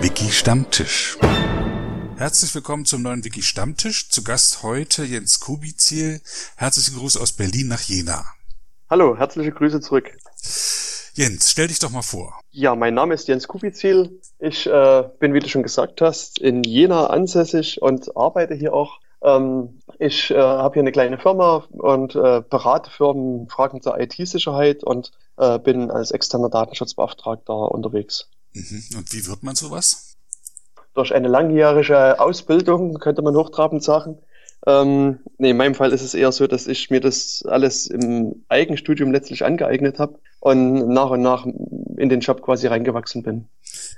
Wiki Stammtisch. Herzlich willkommen zum neuen Wiki Stammtisch. Zu Gast heute Jens Kubiziel. Herzlichen Gruß aus Berlin nach Jena. Hallo, herzliche Grüße zurück. Jens, stell dich doch mal vor. Ja, mein Name ist Jens Kubiziel. Ich äh, bin, wie du schon gesagt hast, in Jena ansässig und arbeite hier auch. Ähm, ich äh, habe hier eine kleine Firma und äh, berate Firmen Fragen zur IT-Sicherheit und äh, bin als externer Datenschutzbeauftragter unterwegs. Mhm. Und wie wird man sowas? Durch eine langjährige Ausbildung, könnte man hochtrabend sagen. Ähm, nee, in meinem Fall ist es eher so, dass ich mir das alles im Eigenstudium letztlich angeeignet habe und nach und nach in den Job quasi reingewachsen bin.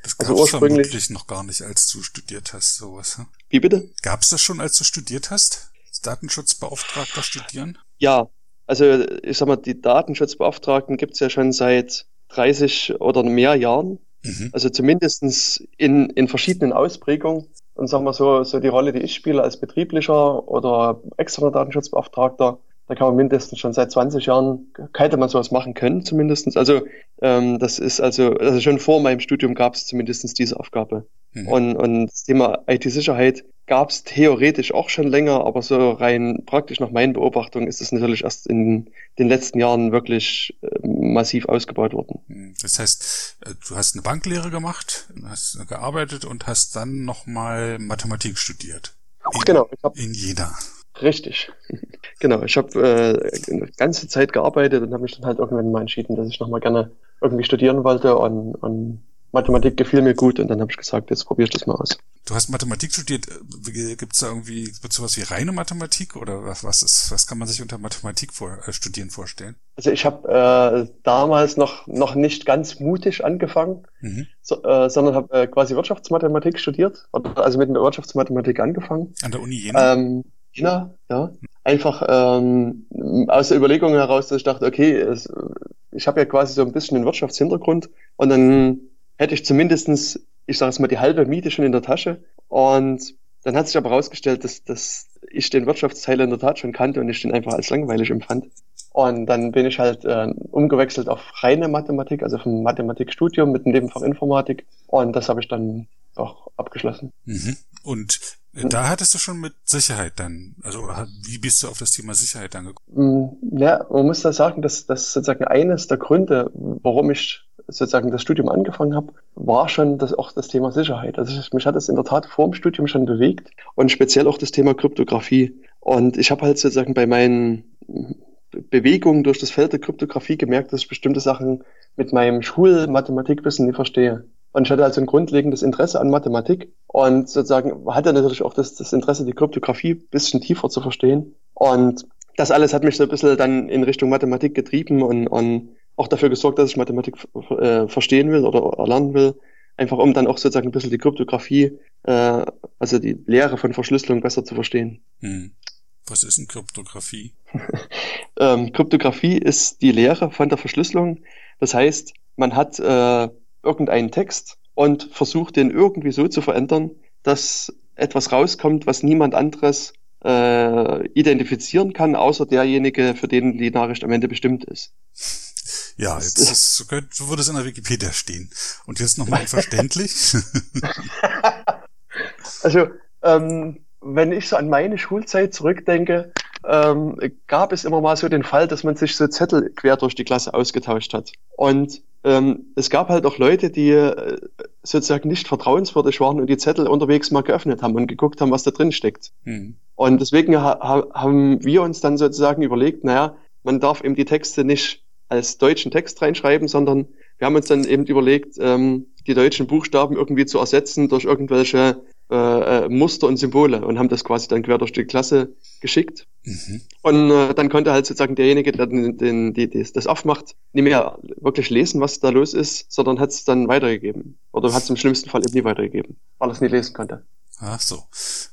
Das gab also ursprünglich vermutlich noch gar nicht, als du studiert hast, sowas. Hm? Wie bitte? Gab es das schon, als du studiert hast? Datenschutzbeauftragter studieren? Ja, also ich sag mal, die Datenschutzbeauftragten gibt es ja schon seit 30 oder mehr Jahren. Mhm. Also zumindestens in, in verschiedenen Ausprägungen. Und sagen wir so, so die Rolle, die ich spiele als betrieblicher oder externer Datenschutzbeauftragter, da kann man mindestens schon seit 20 Jahren, hätte man sowas machen können zumindestens. Also ähm, das ist also, also schon vor meinem Studium gab es zumindestens diese Aufgabe. Mhm. Und, und das Thema IT-Sicherheit gab es theoretisch auch schon länger, aber so rein praktisch nach meinen Beobachtungen ist es natürlich erst in den letzten Jahren wirklich äh, massiv ausgebaut worden. Hm, das heißt, äh, du hast eine Banklehre gemacht, hast gearbeitet und hast dann nochmal Mathematik studiert. In, genau. Ich hab, in Jena. Richtig. genau. Ich habe äh, eine ganze Zeit gearbeitet und habe mich dann halt irgendwann mal entschieden, dass ich nochmal gerne irgendwie studieren wollte und, und Mathematik gefiel mir gut und dann habe ich gesagt, jetzt probiere ich das mal aus. Du hast Mathematik studiert. Gibt es da irgendwie gibt's sowas wie reine Mathematik oder was, was ist, was kann man sich unter Mathematik vor, äh, studieren vorstellen? Also ich habe äh, damals noch noch nicht ganz mutig angefangen, mhm. so, äh, sondern habe äh, quasi Wirtschaftsmathematik studiert, oder, also mit der Wirtschaftsmathematik angefangen. An der Uni Jena? Ähm, Jena, ja. Einfach ähm, aus der Überlegung heraus, dass ich dachte, okay, es, ich habe ja quasi so ein bisschen einen Wirtschaftshintergrund und dann hätte ich zumindestens, ich sage es mal, die halbe Miete schon in der Tasche. Und dann hat sich aber herausgestellt, dass, dass ich den Wirtschaftsteil in der Tat schon kannte und ich den einfach als langweilig empfand. Und dann bin ich halt äh, umgewechselt auf reine Mathematik, also vom Mathematikstudium mit dem Nebenfach Informatik. Und das habe ich dann auch abgeschlossen. Mhm. Und da hattest du schon mit Sicherheit dann, also wie bist du auf das Thema Sicherheit dann gekommen? Mm, ja, man muss da sagen, dass das sozusagen eines der Gründe, warum ich sozusagen das Studium angefangen habe, war schon das, auch das Thema Sicherheit. Also mich hat es in der Tat vor dem Studium schon bewegt und speziell auch das Thema Kryptographie. Und ich habe halt sozusagen bei meinen Bewegungen durch das Feld der Kryptographie gemerkt, dass ich bestimmte Sachen mit meinem Schulmathematikwissen nicht verstehe. Und ich hatte also ein grundlegendes Interesse an Mathematik und sozusagen hatte natürlich auch das, das Interesse, die Kryptographie ein bisschen tiefer zu verstehen. Und das alles hat mich so ein bisschen dann in Richtung Mathematik getrieben und, und auch dafür gesorgt, dass ich Mathematik äh, verstehen will oder erlernen will. Einfach um dann auch sozusagen ein bisschen die Kryptographie, äh, also die Lehre von Verschlüsselung besser zu verstehen. Hm. Was ist denn Kryptographie? ähm, Kryptographie ist die Lehre von der Verschlüsselung. Das heißt, man hat äh, irgendeinen Text und versucht den irgendwie so zu verändern, dass etwas rauskommt, was niemand anderes äh, identifizieren kann, außer derjenige, für den die Nachricht am Ende bestimmt ist. Ja, jetzt ist, so, könnte, so würde es in der Wikipedia stehen. Und jetzt nochmal verständlich. also, ähm, wenn ich so an meine Schulzeit zurückdenke, ähm, gab es immer mal so den Fall, dass man sich so Zettel quer durch die Klasse ausgetauscht hat. Und ähm, es gab halt auch Leute, die äh, sozusagen nicht vertrauenswürdig waren und die Zettel unterwegs mal geöffnet haben und geguckt haben, was da drin steckt. Mhm. Und deswegen ha haben wir uns dann sozusagen überlegt, naja, man darf eben die Texte nicht als deutschen Text reinschreiben, sondern wir haben uns dann eben überlegt, ähm, die deutschen Buchstaben irgendwie zu ersetzen durch irgendwelche äh, äh, Muster und Symbole und haben das quasi dann quer durch die Klasse geschickt. Mhm. Und äh, dann konnte halt sozusagen derjenige, der den, den, die, die, das aufmacht, nicht mehr wirklich lesen, was da los ist, sondern hat es dann weitergegeben. Oder hat es im schlimmsten Fall eben nie weitergegeben, weil er es nie lesen konnte. Ach so.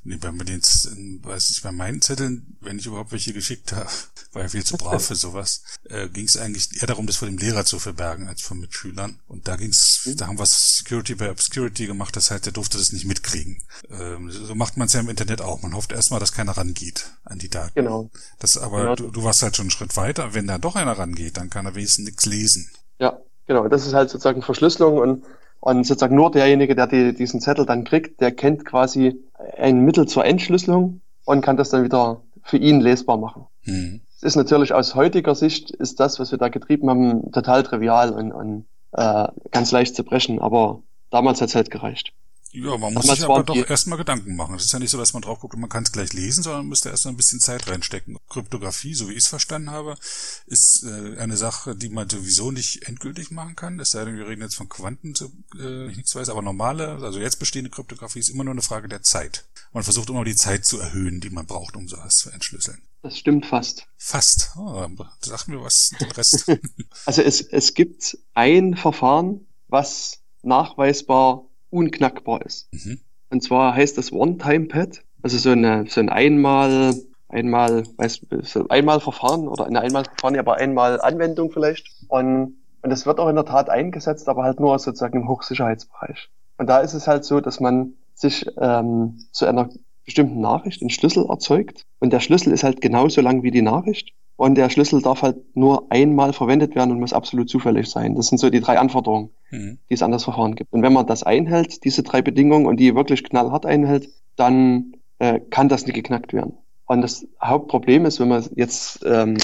Nee, bei, den, weiß ich, bei meinen Zetteln, wenn ich überhaupt welche geschickt habe, war ja viel zu brav für sowas, äh, ging es eigentlich eher darum, das vor dem Lehrer zu verbergen als von Mitschülern. Und da ging's, mhm. da haben wir Security bei Obscurity gemacht, das heißt, der durfte das nicht mitkriegen. Ähm, so macht man es ja im Internet auch. Man hofft erstmal, dass keiner rangeht an die Daten. Genau. Das aber, genau. Du, du warst halt schon einen Schritt weiter. Wenn da doch einer rangeht, dann kann er wenigstens nichts lesen. Ja, genau. Das ist halt sozusagen Verschlüsselung und und sozusagen nur derjenige, der die, diesen Zettel dann kriegt, der kennt quasi ein Mittel zur Entschlüsselung und kann das dann wieder für ihn lesbar machen. Mhm. Es ist natürlich aus heutiger Sicht ist das, was wir da getrieben haben, total trivial und, und äh, ganz leicht zu brechen, aber damals hat es halt gereicht. Ja, man muss sich aber doch erstmal Gedanken machen. Es ist ja nicht so, dass man drauf guckt und man kann es gleich lesen, sondern man müsste erst ein bisschen Zeit reinstecken. Kryptographie, so wie ich es verstanden habe, ist äh, eine Sache, die man sowieso nicht endgültig machen kann. Es sei denn, wir reden jetzt von Quanten, äh, ich nichts weiß, aber normale, also jetzt bestehende Kryptographie ist immer nur eine Frage der Zeit. Man versucht immer die Zeit zu erhöhen, die man braucht, um sowas zu entschlüsseln. Das stimmt fast. Fast. Oh, sag mir was, den Rest. also es, es gibt ein Verfahren, was nachweisbar unknackbar ist. Mhm. Und zwar heißt das One-Time-Pad, also so, eine, so ein einmal, einmal, weiß, so einmal Verfahren oder eine einmal Verfahren, aber einmal Anwendung vielleicht. Und, und das wird auch in der Tat eingesetzt, aber halt nur sozusagen im Hochsicherheitsbereich. Und da ist es halt so, dass man sich ähm, zu einer bestimmten Nachricht einen Schlüssel erzeugt. Und der Schlüssel ist halt genauso lang wie die Nachricht. Und der Schlüssel darf halt nur einmal verwendet werden und muss absolut zufällig sein. Das sind so die drei Anforderungen, mhm. die es an das Verfahren gibt. Und wenn man das einhält, diese drei Bedingungen und die wirklich knallhart einhält, dann äh, kann das nicht geknackt werden. Und das Hauptproblem ist, wenn man jetzt ähm,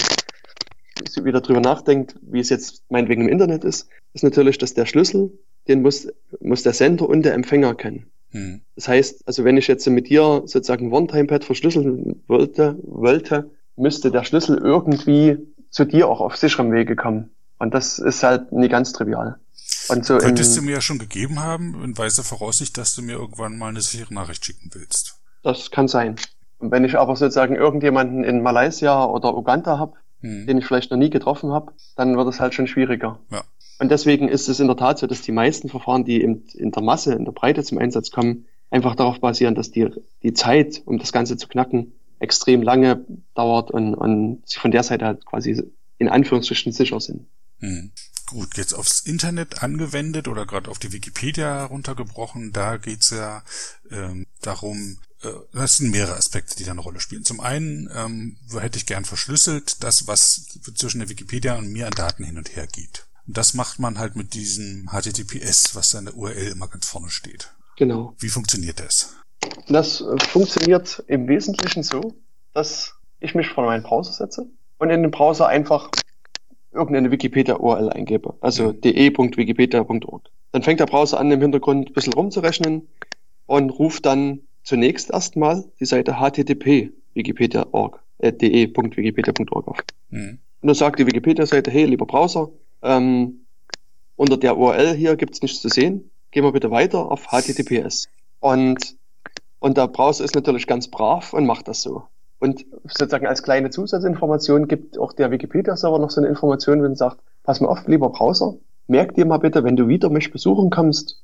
wieder drüber nachdenkt, wie es jetzt meinetwegen im Internet ist, ist natürlich, dass der Schlüssel, den muss, muss der Sender und der Empfänger kennen. Mhm. Das heißt, also wenn ich jetzt mit dir sozusagen One-Time-Pad verschlüsseln wollte, wollte, müsste der Schlüssel irgendwie zu dir auch auf sicherem Wege kommen. Und das ist halt nie ganz trivial. Und so Könntest du mir ja schon gegeben haben, in weiser Voraussicht, dass du mir irgendwann mal eine sichere Nachricht schicken willst. Das kann sein. Und wenn ich aber sozusagen irgendjemanden in Malaysia oder Uganda habe, hm. den ich vielleicht noch nie getroffen habe, dann wird es halt schon schwieriger. Ja. Und deswegen ist es in der Tat so, dass die meisten Verfahren, die in, in der Masse, in der Breite zum Einsatz kommen, einfach darauf basieren, dass die, die Zeit, um das Ganze zu knacken, extrem lange dauert und, und sie von der Seite halt quasi in Anführungsstrichen sicher sind. Hm. Gut, jetzt aufs Internet angewendet oder gerade auf die Wikipedia heruntergebrochen, da geht's ja ähm, darum, äh, das sind mehrere Aspekte, die da eine Rolle spielen. Zum einen ähm, hätte ich gern verschlüsselt das, was zwischen der Wikipedia und mir an Daten hin und her geht. Und das macht man halt mit diesem HTTPS, was in der URL immer ganz vorne steht. Genau. Wie funktioniert das? Das äh, funktioniert im Wesentlichen so, dass ich mich vor meinen Browser setze und in den Browser einfach irgendeine Wikipedia-URL eingebe, also mhm. de.wikipedia.org. Dann fängt der Browser an, im Hintergrund ein bisschen rumzurechnen und ruft dann zunächst erstmal die Seite http wikipedia.org, äh, de.wikipedia.org auf. Mhm. Und dann sagt die Wikipedia-Seite, hey, lieber Browser, ähm, unter der URL hier gibt's nichts zu sehen, gehen wir bitte weiter auf HTTPS. Und und der Browser ist natürlich ganz brav und macht das so. Und sozusagen als kleine Zusatzinformation gibt auch der Wikipedia-Server noch so eine Information, wenn er sagt, pass mal auf, lieber Browser, merk dir mal bitte, wenn du wieder mich besuchen kommst,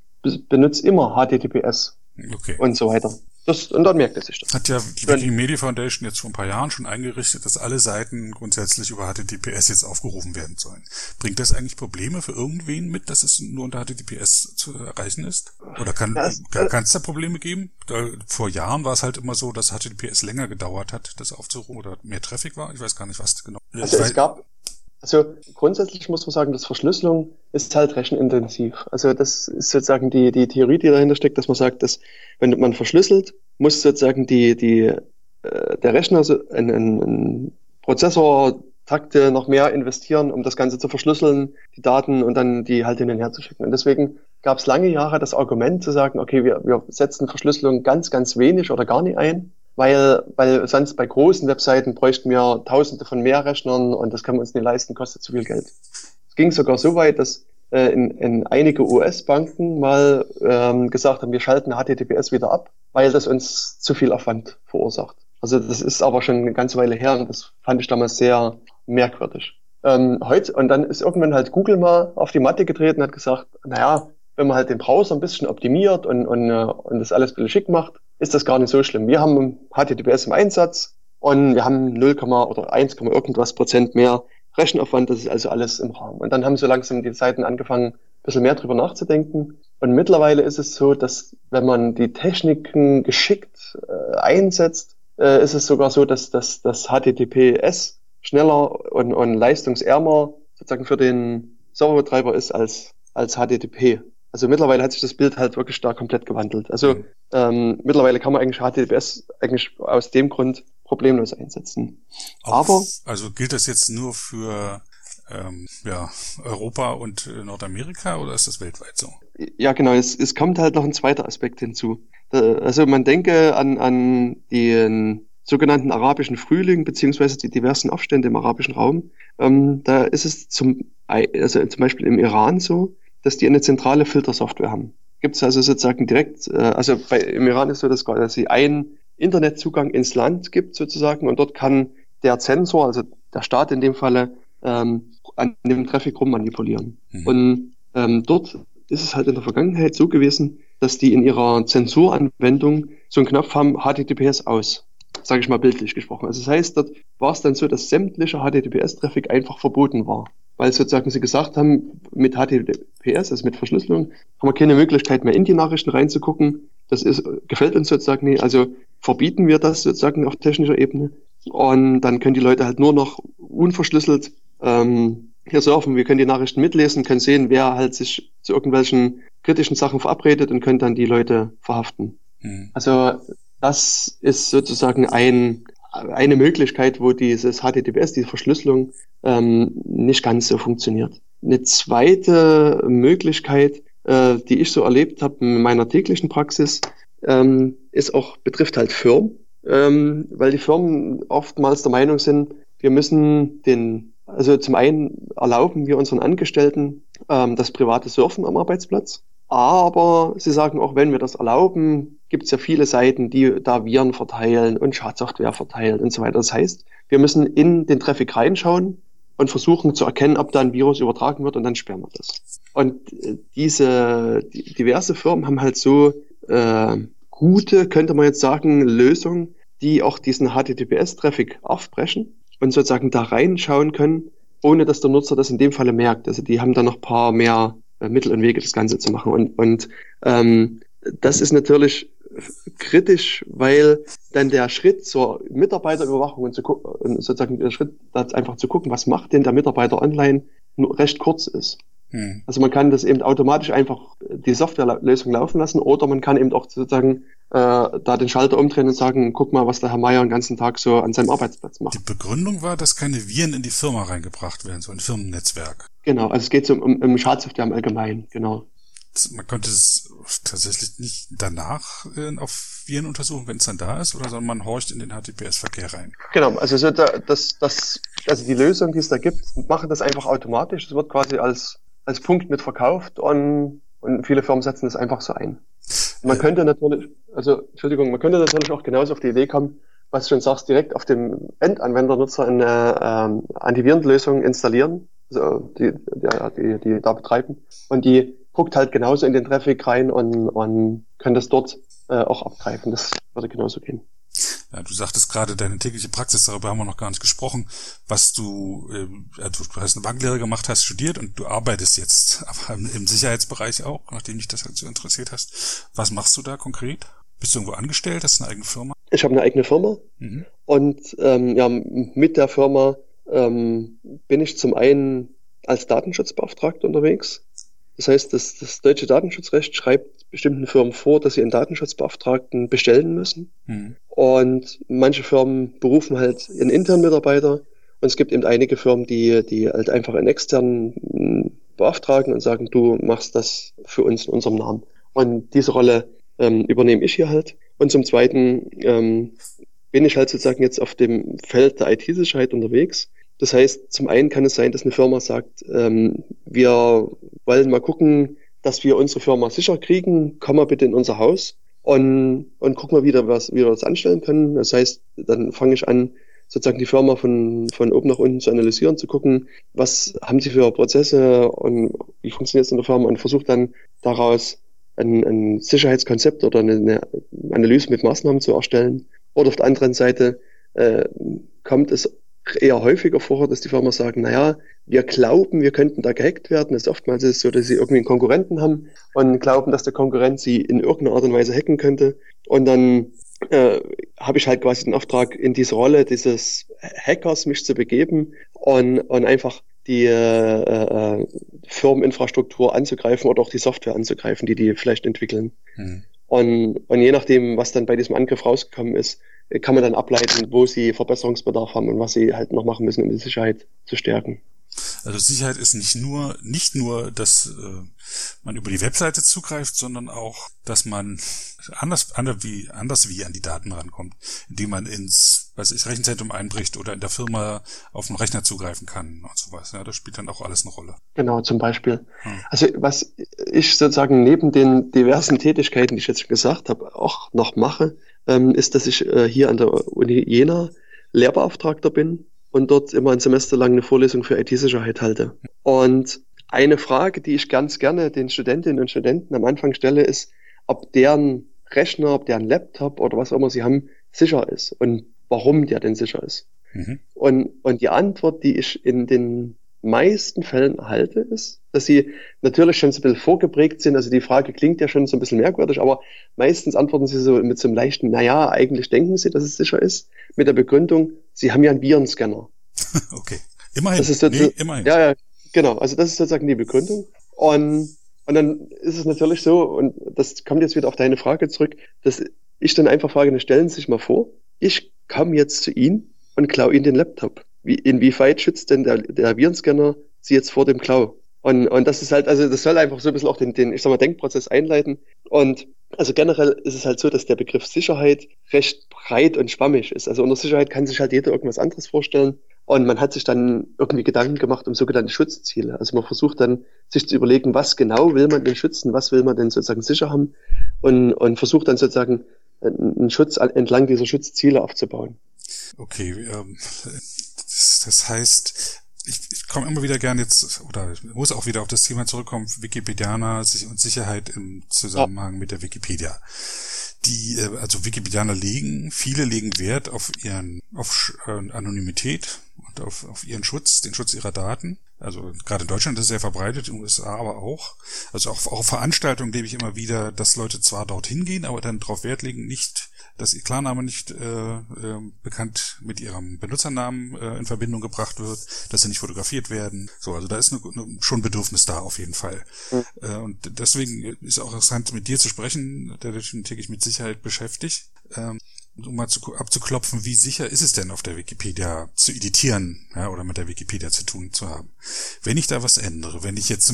benutzt immer HTTPS okay. und so weiter. Das, und dann merkt er sich das. Hat ja die Wikimedia Foundation jetzt vor ein paar Jahren schon eingerichtet, dass alle Seiten grundsätzlich über HTTPS jetzt aufgerufen werden sollen. Bringt das eigentlich Probleme für irgendwen mit, dass es nur unter HTTPS zu erreichen ist? Oder kann es kann, da Probleme geben? Vor Jahren war es halt immer so, dass HTTPS länger gedauert hat, das aufzurufen oder mehr Traffic war. Ich weiß gar nicht, was genau. Also es gab, also grundsätzlich muss man sagen, dass Verschlüsselung ist halt rechenintensiv. Also das ist sozusagen die, die Theorie, die dahinter steckt, dass man sagt, dass wenn man verschlüsselt, muss sozusagen die, die, äh, der Rechner so ein, ein, ein Prozessor Takte noch mehr investieren, um das Ganze zu verschlüsseln, die Daten und dann die halt hin und her zu schicken. Und deswegen gab es lange Jahre das Argument zu sagen, okay, wir, wir setzen Verschlüsselung ganz, ganz wenig oder gar nicht ein weil, weil sonst bei großen Webseiten bräuchten wir tausende von mehr Rechnern und das können wir uns nicht leisten, kostet zu viel Geld. Es ging sogar so weit, dass äh, in, in einige US-Banken mal ähm, gesagt haben, wir schalten HTTPS wieder ab, weil das uns zu viel Aufwand verursacht. Also das ist aber schon eine ganze Weile her und das fand ich damals sehr merkwürdig. Ähm, heute, und dann ist irgendwann halt Google mal auf die Matte getreten und hat gesagt, naja, wenn man halt den Browser ein bisschen optimiert und, und, äh, und das alles ein bisschen schick macht, ist das gar nicht so schlimm. Wir haben HTTPS im Einsatz und wir haben 0, oder 1, irgendwas Prozent mehr Rechenaufwand. Das ist also alles im Rahmen. Und dann haben so langsam die Seiten angefangen, ein bisschen mehr drüber nachzudenken. Und mittlerweile ist es so, dass wenn man die Techniken geschickt äh, einsetzt, äh, ist es sogar so, dass, dass das HTTPS schneller und, und leistungsärmer sozusagen für den Serverbetreiber ist als, als HTTP. Also mittlerweile hat sich das Bild halt wirklich da komplett gewandelt. Also mhm. ähm, mittlerweile kann man eigentlich HTTPS eigentlich aus dem Grund problemlos einsetzen. Auf, Aber also gilt das jetzt nur für ähm, ja, Europa und äh, Nordamerika oder ist das weltweit so? Ja, genau. Es, es kommt halt noch ein zweiter Aspekt hinzu. Also man denke an, an den sogenannten arabischen Frühling beziehungsweise die diversen Aufstände im arabischen Raum. Ähm, da ist es zum, also zum Beispiel im Iran so, dass die eine zentrale Filtersoftware haben. Gibt es also sozusagen direkt, äh, also bei, im Iran ist so, dass, dass sie einen Internetzugang ins Land gibt sozusagen und dort kann der Zensor, also der Staat in dem Falle, ähm, an dem Traffic rummanipulieren. Mhm. Und ähm, dort ist es halt in der Vergangenheit so gewesen, dass die in ihrer Zensuranwendung so einen Knopf haben, HTTPS aus sage ich mal bildlich gesprochen. Also das heißt, dort war es dann so, dass sämtlicher HTTPS-Traffic einfach verboten war. Weil sozusagen sie gesagt haben, mit HTTPS, also mit Verschlüsselung, haben wir keine Möglichkeit mehr in die Nachrichten reinzugucken. Das ist, gefällt uns sozusagen nicht. Also verbieten wir das sozusagen auf technischer Ebene. Und dann können die Leute halt nur noch unverschlüsselt ähm, hier surfen. Wir können die Nachrichten mitlesen, können sehen, wer halt sich zu irgendwelchen kritischen Sachen verabredet und können dann die Leute verhaften. Mhm. Also das ist sozusagen ein, eine Möglichkeit, wo dieses HTTPS, diese Verschlüsselung, ähm, nicht ganz so funktioniert. Eine zweite Möglichkeit, äh, die ich so erlebt habe in meiner täglichen Praxis, ähm, ist auch, betrifft halt Firmen, ähm, weil die Firmen oftmals der Meinung sind, wir müssen den, also zum einen erlauben wir unseren Angestellten ähm, das private Surfen am Arbeitsplatz. Aber sie sagen auch, wenn wir das erlauben, gibt es ja viele Seiten, die da Viren verteilen und Schadsoftware verteilen und so weiter. Das heißt, wir müssen in den Traffic reinschauen und versuchen zu erkennen, ob da ein Virus übertragen wird und dann sperren wir das. Und äh, diese die, diverse Firmen haben halt so äh, gute, könnte man jetzt sagen, Lösungen, die auch diesen HTTPS-Traffic aufbrechen und sozusagen da reinschauen können, ohne dass der Nutzer das in dem Falle merkt. Also die haben da noch paar mehr Mittel und Wege, das Ganze zu machen. Und, und ähm, das ist natürlich kritisch, weil dann der Schritt zur Mitarbeiterüberwachung und, zu, und sozusagen der Schritt, einfach zu gucken, was macht denn der Mitarbeiter online, nur recht kurz ist. Hm. Also man kann das eben automatisch einfach die Softwarelösung laufen lassen oder man kann eben auch sozusagen äh, da den Schalter umdrehen und sagen, guck mal, was der Herr Meier den ganzen Tag so an seinem Arbeitsplatz macht. Die Begründung war, dass keine Viren in die Firma reingebracht werden, so ein Firmennetzwerk. Genau, also es geht so um, um Schadsoftware im Allgemeinen, genau. Man konnte es tatsächlich nicht danach äh, auf Viren untersuchen, wenn es dann da ist, oder sondern man horcht in den HTTPS-Verkehr rein. Genau, also so da, das, das, also die Lösung, die es da gibt, machen das einfach automatisch. Es wird quasi als als Punkt mit verkauft und, und viele Firmen setzen das einfach so ein. Man könnte natürlich, also Entschuldigung, man könnte natürlich auch genauso auf die Idee kommen, was du schon sagst, direkt auf dem Endanwendernutzer eine ähm, Antivirenlösung installieren, also die, die, die, die da betreiben. Und die guckt halt genauso in den Traffic rein und, und kann das dort äh, auch abgreifen. Das würde genauso gehen. Ja, du sagtest gerade deine tägliche Praxis, darüber haben wir noch gar nicht gesprochen, was du, äh, du, hast eine Banklehre gemacht, hast studiert und du arbeitest jetzt, aber im Sicherheitsbereich auch, nachdem dich das halt so interessiert hast. Was machst du da konkret? Bist du irgendwo angestellt? Hast du eine eigene Firma? Ich habe eine eigene Firma mhm. und ähm, ja, mit der Firma ähm, bin ich zum einen als Datenschutzbeauftragter unterwegs. Das heißt, das, das deutsche Datenschutzrecht schreibt bestimmten Firmen vor, dass sie einen Datenschutzbeauftragten bestellen müssen. Mhm. Und manche Firmen berufen halt ihren internen Mitarbeiter. Und es gibt eben einige Firmen, die, die halt einfach einen externen hm, beauftragen und sagen, du machst das für uns in unserem Namen. Und diese Rolle ähm, übernehme ich hier halt. Und zum Zweiten ähm, bin ich halt sozusagen jetzt auf dem Feld der IT-Sicherheit unterwegs. Das heißt, zum einen kann es sein, dass eine Firma sagt, ähm, wir wollen mal gucken, dass wir unsere Firma sicher kriegen, komm mal bitte in unser Haus und, und guck mal wieder, was, wie wir das anstellen können. Das heißt, dann fange ich an, sozusagen die Firma von, von oben nach unten zu analysieren, zu gucken, was haben sie für Prozesse und wie funktioniert es in der Firma und versuche dann daraus ein, ein Sicherheitskonzept oder eine, eine, Analyse mit Maßnahmen zu erstellen. Oder auf der anderen Seite äh, kommt es eher häufiger vor, dass die Firmen sagen, naja, wir glauben, wir könnten da gehackt werden. Das ist oftmals ist es so, dass sie irgendwie einen Konkurrenten haben und glauben, dass der Konkurrent sie in irgendeiner Art und Weise hacken könnte. Und dann äh, habe ich halt quasi den Auftrag, in diese Rolle dieses Hackers mich zu begeben und, und einfach die äh, äh, Firmeninfrastruktur anzugreifen oder auch die Software anzugreifen, die die vielleicht entwickeln. Mhm. Und, und je nachdem, was dann bei diesem Angriff rausgekommen ist, kann man dann ableiten, wo sie Verbesserungsbedarf haben und was sie halt noch machen müssen, um die Sicherheit zu stärken. Also Sicherheit ist nicht nur nicht nur, dass äh, man über die Webseite zugreift, sondern auch, dass man anders, anders wie anders wie an die Daten rankommt, indem man ins weiß ich, Rechenzentrum einbricht oder in der Firma auf den Rechner zugreifen kann und sowas. Ja, das spielt dann auch alles eine Rolle. Genau, zum Beispiel. Hm. Also was ich sozusagen neben den diversen Tätigkeiten, die ich jetzt schon gesagt habe, auch noch mache, ähm, ist, dass ich äh, hier an der Uni Jena Lehrbeauftragter bin und dort immer ein Semester lang eine Vorlesung für IT-Sicherheit halte. Und eine Frage, die ich ganz gerne den Studentinnen und Studenten am Anfang stelle, ist, ob deren Rechner, ob deren Laptop oder was auch immer sie haben, sicher ist und warum der denn sicher ist. Mhm. Und, und die Antwort, die ich in den meisten Fällen erhalte, ist, dass sie natürlich schon so ein bisschen vorgeprägt sind. Also die Frage klingt ja schon so ein bisschen merkwürdig, aber meistens antworten sie so mit so einem leichten, naja, eigentlich denken sie, dass es sicher ist, mit der Begründung, sie haben ja einen Virenscanner. okay. Immerhin. Das ist nee, immerhin. Ja, ja, genau. Also das ist sozusagen die Begründung. Und, und dann ist es natürlich so, und das kommt jetzt wieder auf deine Frage zurück, dass ich dann einfach frage, stellen Sie sich mal vor, ich komme jetzt zu Ihnen und klaue Ihnen den Laptop wie, inwieweit schützt denn der, der Virenscanner sie jetzt vor dem Klau? Und, und das ist halt, also das soll einfach so ein bisschen auch den, den, ich sag mal, Denkprozess einleiten. Und also generell ist es halt so, dass der Begriff Sicherheit recht breit und schwammig ist. Also unter Sicherheit kann sich halt jeder irgendwas anderes vorstellen. Und man hat sich dann irgendwie Gedanken gemacht um sogenannte Schutzziele. Also man versucht dann, sich zu überlegen, was genau will man denn schützen, was will man denn sozusagen sicher haben und, und versucht dann sozusagen einen Schutz entlang dieser Schutzziele aufzubauen. Okay, ähm, das, heißt, ich, ich komme immer wieder gern jetzt, oder muss auch wieder auf das Thema zurückkommen, Wikipedianer und Sicherheit im Zusammenhang mit der Wikipedia. Die, äh, also Wikipedianer legen, viele legen Wert auf ihren, auf äh, Anonymität und auf, auf ihren Schutz, den Schutz ihrer Daten. Also gerade in Deutschland ist es sehr verbreitet, in den USA aber auch. Also auch, auch Veranstaltungen lebe ich immer wieder, dass Leute zwar dorthin gehen, aber dann darauf Wert legen, nicht dass ihr Klarname nicht äh, äh, bekannt mit ihrem Benutzernamen äh, in Verbindung gebracht wird, dass sie nicht fotografiert werden. So, also da ist eine, eine, schon Bedürfnis da auf jeden Fall. Mhm. Äh, und deswegen ist auch interessant, mit dir zu sprechen, der dich täglich mit Sicherheit beschäftigt. Ähm, um mal zu, abzuklopfen, wie sicher ist es denn auf der Wikipedia zu editieren ja, oder mit der Wikipedia zu tun zu haben. Wenn ich da was ändere, wenn ich jetzt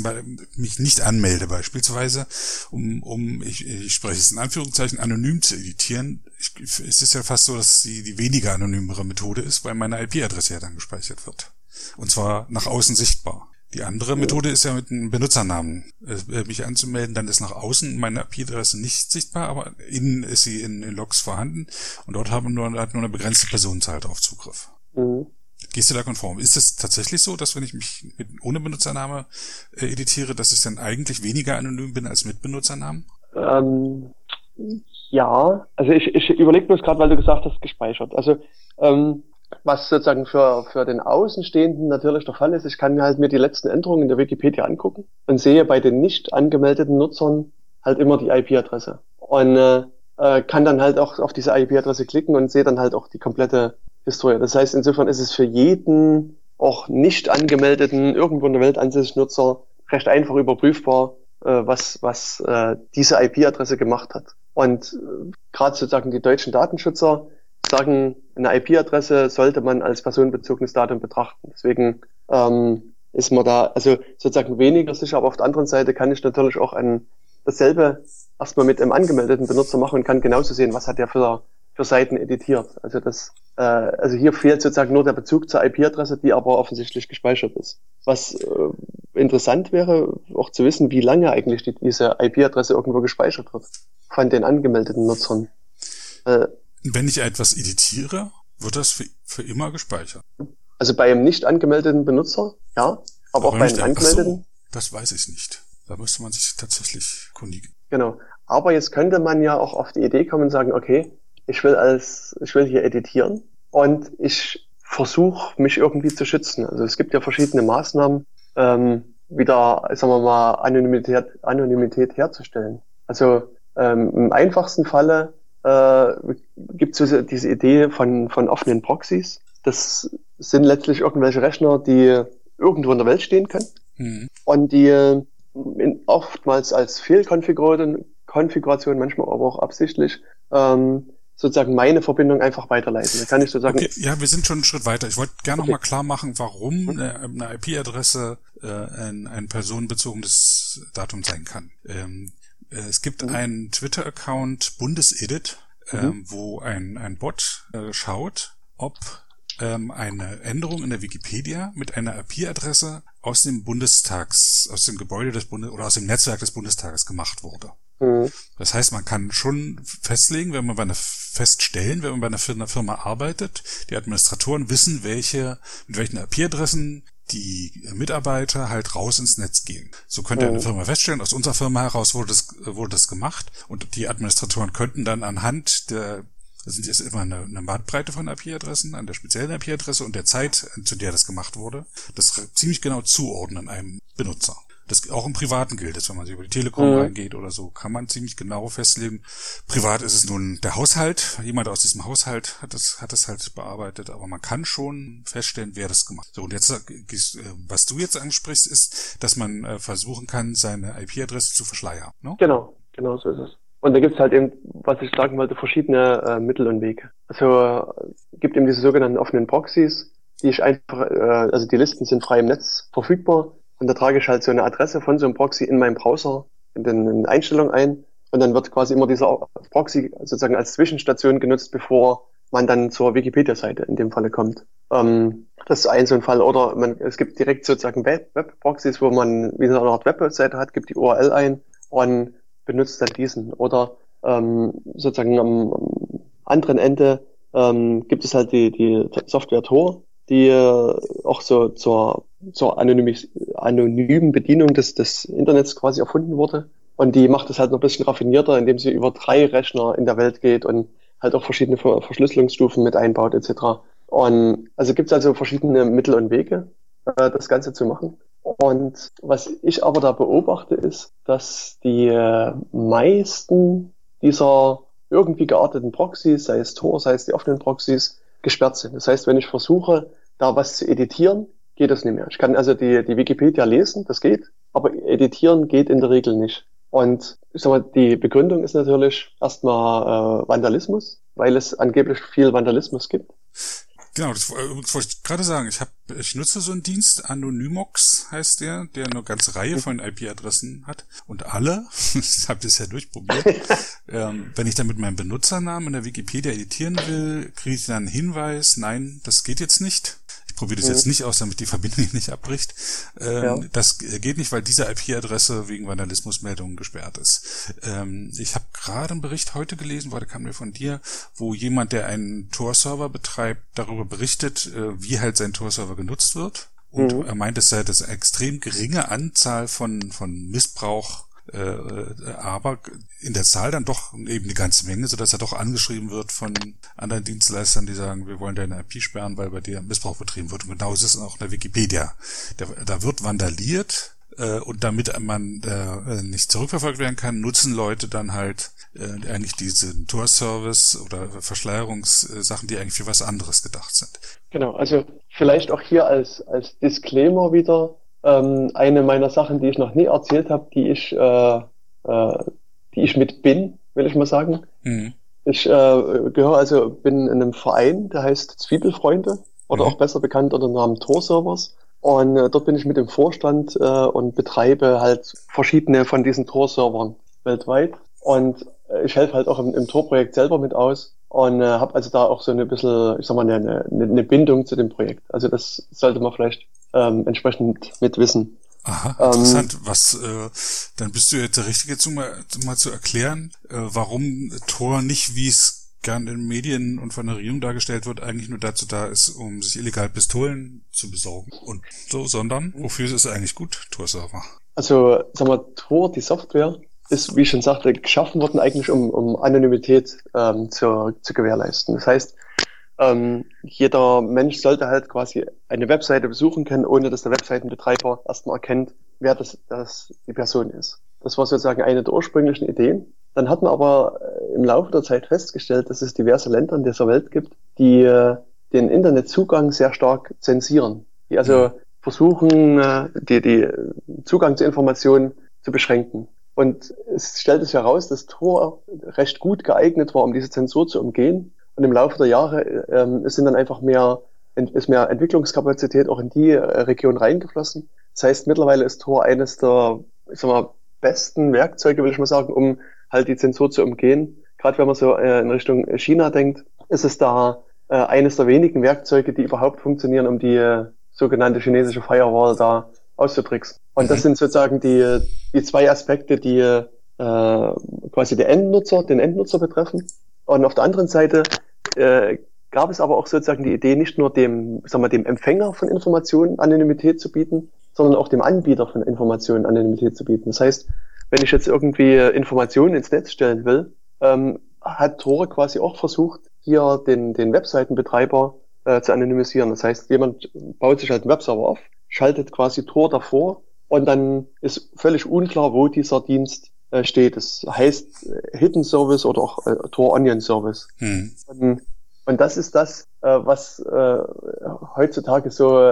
mich nicht anmelde beispielsweise, um, um ich, ich spreche es in Anführungszeichen, anonym zu editieren, ich, ist es ja fast so, dass die, die weniger anonymere Methode ist, weil meine IP-Adresse ja dann gespeichert wird. Und zwar nach außen sichtbar. Die andere Methode ist ja mit einem Benutzernamen äh, mich anzumelden. Dann ist nach außen meine IP-Adresse nicht sichtbar, aber innen ist sie in, in Logs vorhanden und dort haben nur, hat nur eine begrenzte Personenzahl drauf Zugriff. Mhm. Gehst du da konform? Ist es tatsächlich so, dass wenn ich mich mit, ohne Benutzername äh, editiere, dass ich dann eigentlich weniger anonym bin als mit Benutzernamen? Ähm, ja, also ich, ich überlege bloß gerade, weil du gesagt hast, gespeichert. Also ähm, was sozusagen für, für den Außenstehenden natürlich der Fall ist, ich kann halt mir die letzten Änderungen in der Wikipedia angucken und sehe bei den nicht angemeldeten Nutzern halt immer die IP-Adresse. Und äh, äh, kann dann halt auch auf diese IP-Adresse klicken und sehe dann halt auch die komplette Historie. Das heißt, insofern ist es für jeden auch nicht angemeldeten, irgendwo in der Welt ansässigen Nutzer recht einfach überprüfbar, äh, was, was äh, diese IP-Adresse gemacht hat. Und äh, gerade sozusagen die deutschen Datenschützer sagen, eine IP-Adresse sollte man als personenbezogenes Datum betrachten. Deswegen ähm, ist man da also sozusagen weniger sicher, aber auf der anderen Seite kann ich natürlich auch ein, dasselbe erstmal mit einem angemeldeten Benutzer machen und kann genauso sehen, was hat der für, für Seiten editiert. Also das, äh, also hier fehlt sozusagen nur der Bezug zur IP-Adresse, die aber offensichtlich gespeichert ist. Was äh, interessant wäre, auch zu wissen, wie lange eigentlich die, diese IP-Adresse irgendwo gespeichert wird von den angemeldeten Nutzern. Äh, wenn ich etwas editiere, wird das für, für immer gespeichert. Also bei einem nicht angemeldeten Benutzer, ja, aber, aber auch bei einem angemeldeten. So, das weiß ich nicht. Da müsste man sich tatsächlich kundigen. Genau. Aber jetzt könnte man ja auch auf die Idee kommen und sagen, okay, ich will als, ich will hier editieren und ich versuche mich irgendwie zu schützen. Also es gibt ja verschiedene Maßnahmen, ähm, wieder, sagen wir mal, Anonymität, Anonymität herzustellen. Also ähm, im einfachsten Falle äh, gibt es diese Idee von, von offenen Proxys. Das sind letztlich irgendwelche Rechner, die irgendwo in der Welt stehen können mhm. und die in, oftmals als Fehlkonfiguration, Konfiguration, manchmal aber auch absichtlich, ähm, sozusagen meine Verbindung einfach weiterleiten. Da kann ich sozusagen. Okay, ja, wir sind schon einen Schritt weiter. Ich wollte gerne okay. noch mal klar machen, warum mhm. eine, eine IP-Adresse äh, ein, ein personenbezogenes Datum sein kann. Ähm, äh, es gibt mhm. einen Twitter-Account Bundesedit, mhm. ähm, wo ein, ein Bot äh, schaut, ob ähm, eine Änderung in der Wikipedia mit einer IP-Adresse aus dem Bundestags, aus dem Gebäude des Bundes oder aus dem Netzwerk des Bundestages gemacht wurde. Mhm. Das heißt, man kann schon festlegen, wenn man bei einer feststellen, wenn man bei einer Firma arbeitet, die Administratoren wissen, welche, mit welchen IP-Adressen die Mitarbeiter halt raus ins Netz gehen. So könnte eine mhm. Firma feststellen, aus unserer Firma heraus wurde das, wurde das gemacht und die Administratoren könnten dann anhand der das sind jetzt immer eine, eine Bandbreite von IP-Adressen an der speziellen IP-Adresse und der Zeit, zu der das gemacht wurde, das ziemlich genau zuordnen einem Benutzer. Das auch im Privaten gilt es, wenn man sich über die Telekom mhm. reingeht oder so, kann man ziemlich genau festlegen. Privat ist es nun der Haushalt, jemand aus diesem Haushalt hat das, hat das halt bearbeitet, aber man kann schon feststellen, wer das gemacht hat. So, und jetzt, äh, was du jetzt ansprichst, ist, dass man äh, versuchen kann, seine IP-Adresse zu verschleiern. Ne? Genau, genau so ist es. Und da gibt es halt eben, was ich sagen wollte, verschiedene äh, Mittel und Wege. Also äh, gibt eben diese sogenannten offenen Proxys, die ich einfach, äh, also die Listen sind frei im Netz verfügbar und da trage ich halt so eine Adresse von so einem Proxy in meinem Browser in den, in Einstellungen ein und dann wird quasi immer dieser Proxy sozusagen als Zwischenstation genutzt, bevor man dann zur Wikipedia-Seite in dem Falle kommt. Ähm, das ist ein so ein Fall. Oder man, es gibt direkt sozusagen Web-Proxys, wo man wie eine Art Webseite hat, gibt die URL ein und benutzt dann diesen. Oder ähm, sozusagen am, am anderen Ende ähm, gibt es halt die, die Software Tor, die äh, auch so zur, zur anonymen Bedienung des, des Internets quasi erfunden wurde. Und die macht es halt noch ein bisschen raffinierter, indem sie über drei Rechner in der Welt geht und halt auch verschiedene Verschlüsselungsstufen mit einbaut etc. Und also gibt es also verschiedene Mittel und Wege, äh, das Ganze zu machen. Und was ich aber da beobachte, ist, dass die äh, meisten dieser irgendwie gearteten Proxys, sei es Tor, sei es die offenen Proxys, gesperrt sind. Das heißt, wenn ich versuche, da was zu editieren, geht das nicht mehr. Ich kann also die, die Wikipedia lesen, das geht, aber editieren geht in der Regel nicht. Und ich sag mal, die Begründung ist natürlich erstmal äh, Vandalismus, weil es angeblich viel Vandalismus gibt. Genau, das, äh, wollte ich gerade sagen. Ich habe, ich nutze so einen Dienst, Anonymox heißt der, der eine ganze Reihe von IP-Adressen hat. Und alle, ich habe das ja durchprobiert, ähm, wenn ich dann mit meinem Benutzernamen in der Wikipedia editieren will, kriege ich dann einen Hinweis, nein, das geht jetzt nicht. Ich probiere das mhm. jetzt nicht aus, damit die Verbindung nicht abbricht. Ähm, ja. Das geht nicht, weil diese IP-Adresse wegen Vandalismusmeldungen gesperrt ist. Ähm, ich habe gerade einen Bericht heute gelesen, wurde kam mir von dir, wo jemand, der einen Tor-Server betreibt, darüber berichtet, äh, wie halt sein Tor-Server genutzt wird. Und mhm. er meint, es sei das extrem geringe Anzahl von, von Missbrauch aber in der Zahl dann doch eben eine ganze Menge, sodass er doch angeschrieben wird von anderen Dienstleistern, die sagen, wir wollen deine IP sperren, weil bei dir Missbrauch betrieben wird. Und genau ist es auch in der Wikipedia. Da, wird vandaliert äh, und damit man äh, nicht zurückverfolgt werden kann, nutzen Leute dann halt äh, eigentlich diesen Tor-Service oder Verschleierungssachen, die eigentlich für was anderes gedacht sind. Genau, also vielleicht auch hier als, als Disclaimer wieder, ähm, eine meiner Sachen, die ich noch nie erzählt habe, die ich, äh, äh, die ich mit bin, will ich mal sagen. Mhm. Ich äh, gehöre also, bin in einem Verein, der heißt Zwiebelfreunde oder mhm. auch besser bekannt unter dem Namen Tor-Servers. Und äh, dort bin ich mit dem Vorstand äh, und betreibe halt verschiedene von diesen Tor-Servern weltweit. Und äh, ich helfe halt auch im, im Tor-Projekt selber mit aus und äh, habe also da auch so eine bisschen, ich sag mal, eine, eine, eine Bindung zu dem Projekt. Also das sollte man vielleicht ähm, entsprechend mit wissen. Aha, ähm, interessant. Ähm, Was, äh, dann bist du jetzt der Richtige, zu mal, mal zu erklären, äh, warum Tor nicht, wie es gern in Medien und von der Regierung dargestellt wird, eigentlich nur dazu da ist, um sich illegal Pistolen zu besorgen und so, sondern wofür ist es eigentlich gut, Tor-Server? Also, sagen wir, Tor, die Software, ist, wie ich schon sagte, geschaffen worden eigentlich, um, um Anonymität ähm, zu, zu gewährleisten. Das heißt, ähm, jeder Mensch sollte halt quasi eine Webseite besuchen können, ohne dass der Webseitenbetreiber erstmal erkennt, wer das, das die Person ist. Das war sozusagen eine der ursprünglichen Ideen. Dann hat man aber äh, im Laufe der Zeit festgestellt, dass es diverse Länder in dieser Welt gibt, die äh, den Internetzugang sehr stark zensieren. Die also versuchen, äh, die, die Zugang zu Informationen zu beschränken. Und es stellt sich heraus, dass Tor recht gut geeignet war, um diese Zensur zu umgehen. Und im Laufe der Jahre ähm, sind dann einfach mehr, ist mehr Entwicklungskapazität auch in die äh, Region reingeflossen. Das heißt, mittlerweile ist Tor eines der, ich sag mal, besten Werkzeuge, will ich mal sagen, um halt die Zensur zu umgehen. Gerade wenn man so äh, in Richtung China denkt, ist es da äh, eines der wenigen Werkzeuge, die überhaupt funktionieren, um die äh, sogenannte chinesische Firewall da auszutricksen. Und das mhm. sind sozusagen die, die zwei Aspekte, die äh, quasi der Endnutzer, den Endnutzer betreffen. Und auf der anderen Seite äh, gab es aber auch sozusagen die Idee, nicht nur dem, sagen wir, dem Empfänger von Informationen Anonymität zu bieten, sondern auch dem Anbieter von Informationen Anonymität zu bieten. Das heißt, wenn ich jetzt irgendwie Informationen ins Netz stellen will, ähm, hat Tor quasi auch versucht, hier den, den Webseitenbetreiber äh, zu anonymisieren. Das heißt, jemand baut sich halt einen Webserver auf, schaltet quasi Tor davor und dann ist völlig unklar, wo dieser Dienst äh, steht. Das heißt äh, Hidden Service oder auch äh, Tor Onion Service. Hm. Und, und, das ist das, äh, was äh, heutzutage so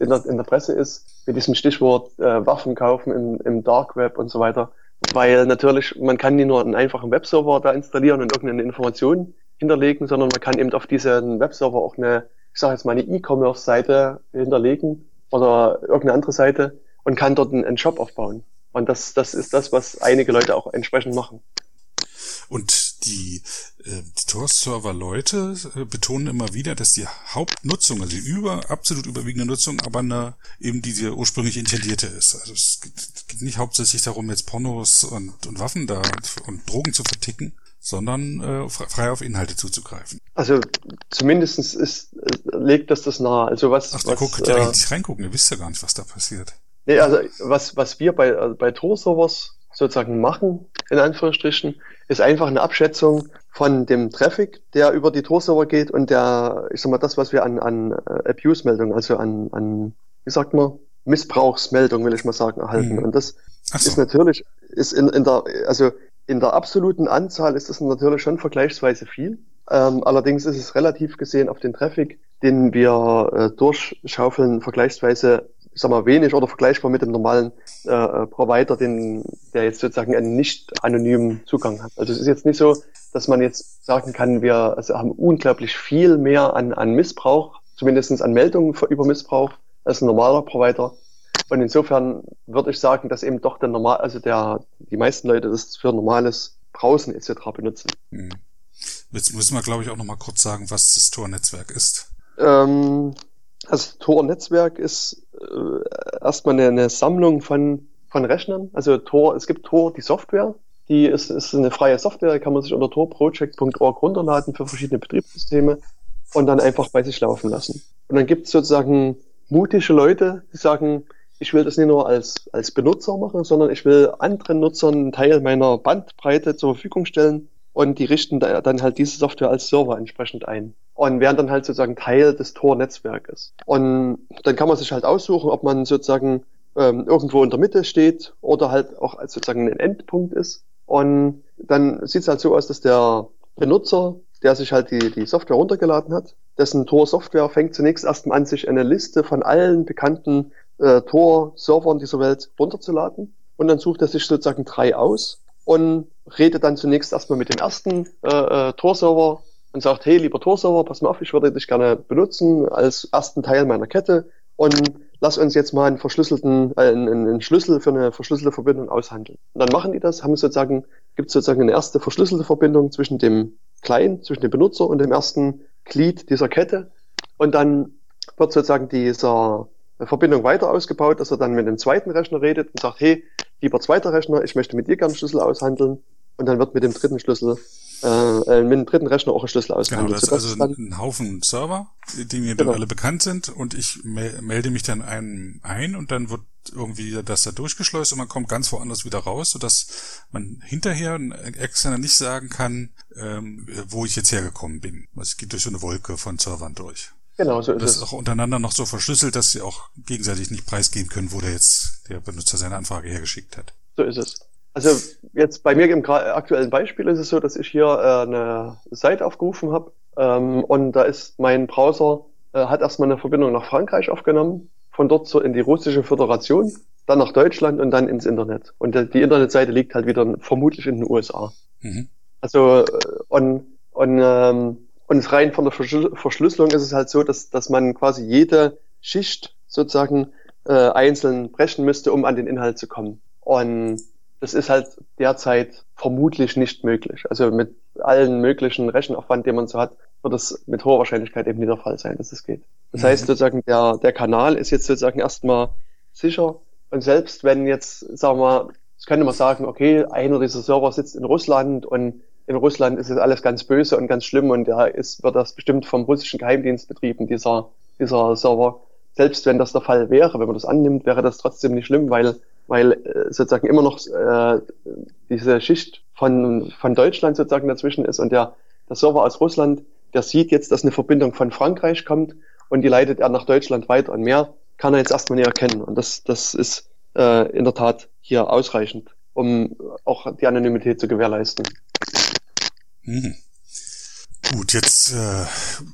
in der, in der Presse ist, mit diesem Stichwort äh, Waffen kaufen im, im Dark Web und so weiter. Weil natürlich, man kann nicht nur einen einfachen Webserver da installieren und irgendeine Information hinterlegen, sondern man kann eben auf diesen Webserver auch eine, ich sage jetzt mal eine E-Commerce-Seite hinterlegen oder irgendeine andere Seite und kann dort einen, einen Shop aufbauen. Und das, das ist das, was einige Leute auch entsprechend machen. Und die, äh, die Tor-Server-Leute äh, betonen immer wieder, dass die Hauptnutzung, also die über, absolut überwiegende Nutzung, aber eine, eben diese ursprünglich intendierte ist. Also es geht, nicht hauptsächlich darum, jetzt Pornos und, und Waffen da und Drogen zu verticken, sondern äh, frei auf Inhalte zuzugreifen. Also zumindestens ist, äh, legt das das nahe. Also was, Ach, da was, guckt äh, nicht reingucken, ihr wisst ja gar nicht, was da passiert. Nee, also was, was wir bei, also bei Tor-Servers sozusagen machen, in Anführungsstrichen, ist einfach eine Abschätzung von dem Traffic, der über die Tor-Server geht und der, ich sag mal, das, was wir an, an äh, Abuse-Meldungen, also an, an, wie sagt man, Missbrauchsmeldungen, will ich mal sagen, erhalten. Mhm. Und das so. ist natürlich, ist in, in der, also in der absoluten Anzahl ist das natürlich schon vergleichsweise viel. Ähm, allerdings ist es relativ gesehen auf den Traffic, den wir äh, durchschaufeln, vergleichsweise ich sag mal, wenig oder vergleichbar mit dem normalen äh, äh, Provider, den, der jetzt sozusagen einen nicht anonymen Zugang hat. Also es ist jetzt nicht so, dass man jetzt sagen kann, wir also haben unglaublich viel mehr an, an Missbrauch, zumindestens an Meldungen über Missbrauch als ein normaler Provider. Und insofern würde ich sagen, dass eben doch der normal, also der, die meisten Leute das für normales Browsen etc. benutzen. Hm. Jetzt müssen wir, glaube ich, auch noch mal kurz sagen, was das Tor-Netzwerk ist. Ähm, also Tor-Netzwerk ist äh, erstmal eine, eine Sammlung von, von Rechnern. Also Tor, es gibt Tor, die Software, die ist, ist eine freie Software, kann man sich unter torproject.org runterladen für verschiedene Betriebssysteme und dann einfach bei sich laufen lassen. Und dann gibt es sozusagen mutige Leute, die sagen, ich will das nicht nur als, als Benutzer machen, sondern ich will anderen Nutzern einen Teil meiner Bandbreite zur Verfügung stellen und die richten dann halt diese Software als Server entsprechend ein und werden dann halt sozusagen Teil des Tor-Netzwerkes. Und dann kann man sich halt aussuchen, ob man sozusagen ähm, irgendwo in der Mitte steht oder halt auch als sozusagen ein Endpunkt ist. Und dann sieht es halt so aus, dass der Benutzer, der sich halt die, die Software runtergeladen hat, dessen Tor-Software fängt zunächst erstmal an, sich eine Liste von allen bekannten äh, Tor-Servern dieser Welt runterzuladen. Und dann sucht er sich sozusagen drei aus und redet dann zunächst erstmal mit dem ersten äh, äh, Tor-Server und sagt, hey, lieber Tor-Server, pass mal auf, ich würde dich gerne benutzen als ersten Teil meiner Kette und lass uns jetzt mal einen verschlüsselten, äh, einen, einen Schlüssel für eine verschlüsselte Verbindung aushandeln. Und dann machen die das, haben sozusagen, gibt sozusagen eine erste verschlüsselte Verbindung zwischen dem Client, zwischen dem Benutzer und dem ersten Glied dieser Kette. Und dann wird sozusagen dieser Verbindung weiter ausgebaut, dass er dann mit dem zweiten Rechner redet und sagt, hey, lieber zweiter Rechner, ich möchte mit dir gerne Schlüssel aushandeln. Und dann wird mit dem dritten Schlüssel äh, mit dem dritten Rechner auch einen Schlüssel ausgehandelt. Genau, das ist also ein Haufen Server, die mir genau. dann alle bekannt sind und ich melde mich dann einem ein und dann wird irgendwie das da durchgeschleust und man kommt ganz woanders wieder raus, sodass man hinterher ein externer nicht sagen kann, ähm, wo ich jetzt hergekommen bin. Also es geht durch so eine Wolke von Servern durch. Genau, so ist das es. Das ist auch untereinander noch so verschlüsselt, dass sie auch gegenseitig nicht preisgeben können, wo der jetzt der Benutzer seine Anfrage hergeschickt hat. So ist es. Also jetzt bei mir im aktuellen Beispiel ist es so, dass ich hier äh, eine Seite aufgerufen habe ähm, und da ist mein Browser äh, hat erstmal eine Verbindung nach Frankreich aufgenommen, von dort so in die russische Föderation, dann nach Deutschland und dann ins Internet. Und die Internetseite liegt halt wieder vermutlich in den USA. Mhm. Also äh, und und ähm, und rein von der Verschlüsselung ist es halt so, dass dass man quasi jede Schicht sozusagen äh, einzeln brechen müsste, um an den Inhalt zu kommen. Und das ist halt derzeit vermutlich nicht möglich. Also mit allen möglichen Rechenaufwand, den man so hat, wird es mit hoher Wahrscheinlichkeit eben nicht der Fall sein, dass es geht. Das mhm. heißt sozusagen, der, der Kanal ist jetzt sozusagen erstmal sicher. Und selbst wenn jetzt, sagen wir mal, das könnte man sagen, okay, einer dieser Server sitzt in Russland und in Russland ist es alles ganz böse und ganz schlimm und da ist, wird das bestimmt vom russischen Geheimdienst betrieben, dieser, dieser Server. Selbst wenn das der Fall wäre, wenn man das annimmt, wäre das trotzdem nicht schlimm, weil weil äh, sozusagen immer noch äh, diese Schicht von, von Deutschland sozusagen dazwischen ist und der, der Server aus Russland, der sieht jetzt, dass eine Verbindung von Frankreich kommt und die leitet er nach Deutschland weiter und mehr kann er jetzt erstmal nicht erkennen. Und das, das ist äh, in der Tat hier ausreichend, um auch die Anonymität zu gewährleisten. Mhm. Gut, jetzt äh,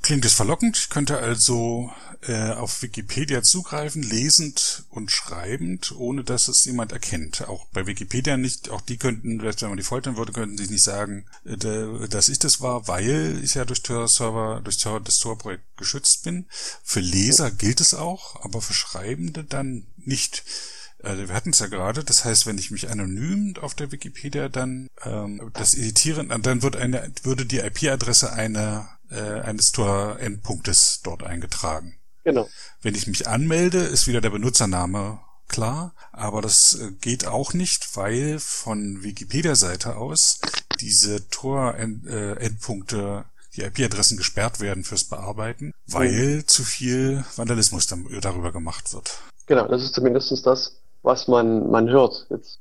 klingt es verlockend. Ich könnte also äh, auf Wikipedia zugreifen, lesend und schreibend, ohne dass es jemand erkennt. Auch bei Wikipedia nicht, auch die könnten, wenn man die foltern würde, könnten sie nicht sagen, äh, dass ich das war, weil ich ja durch Tor-Server, durch Tor, das Tor-Projekt geschützt bin. Für Leser gilt es auch, aber für Schreibende dann nicht. Also wir hatten es ja gerade, das heißt, wenn ich mich anonym auf der Wikipedia dann ähm, das editieren, dann wird eine, würde die IP-Adresse eine, äh, eines Tor-Endpunktes dort eingetragen. Genau. Wenn ich mich anmelde, ist wieder der Benutzername klar, aber das äh, geht auch nicht, weil von Wikipedia-Seite aus diese Tor-Endpunkte die IP-Adressen gesperrt werden fürs Bearbeiten, weil mhm. zu viel Vandalismus darüber gemacht wird. Genau, das ist zumindest das, was man, man hört. Jetzt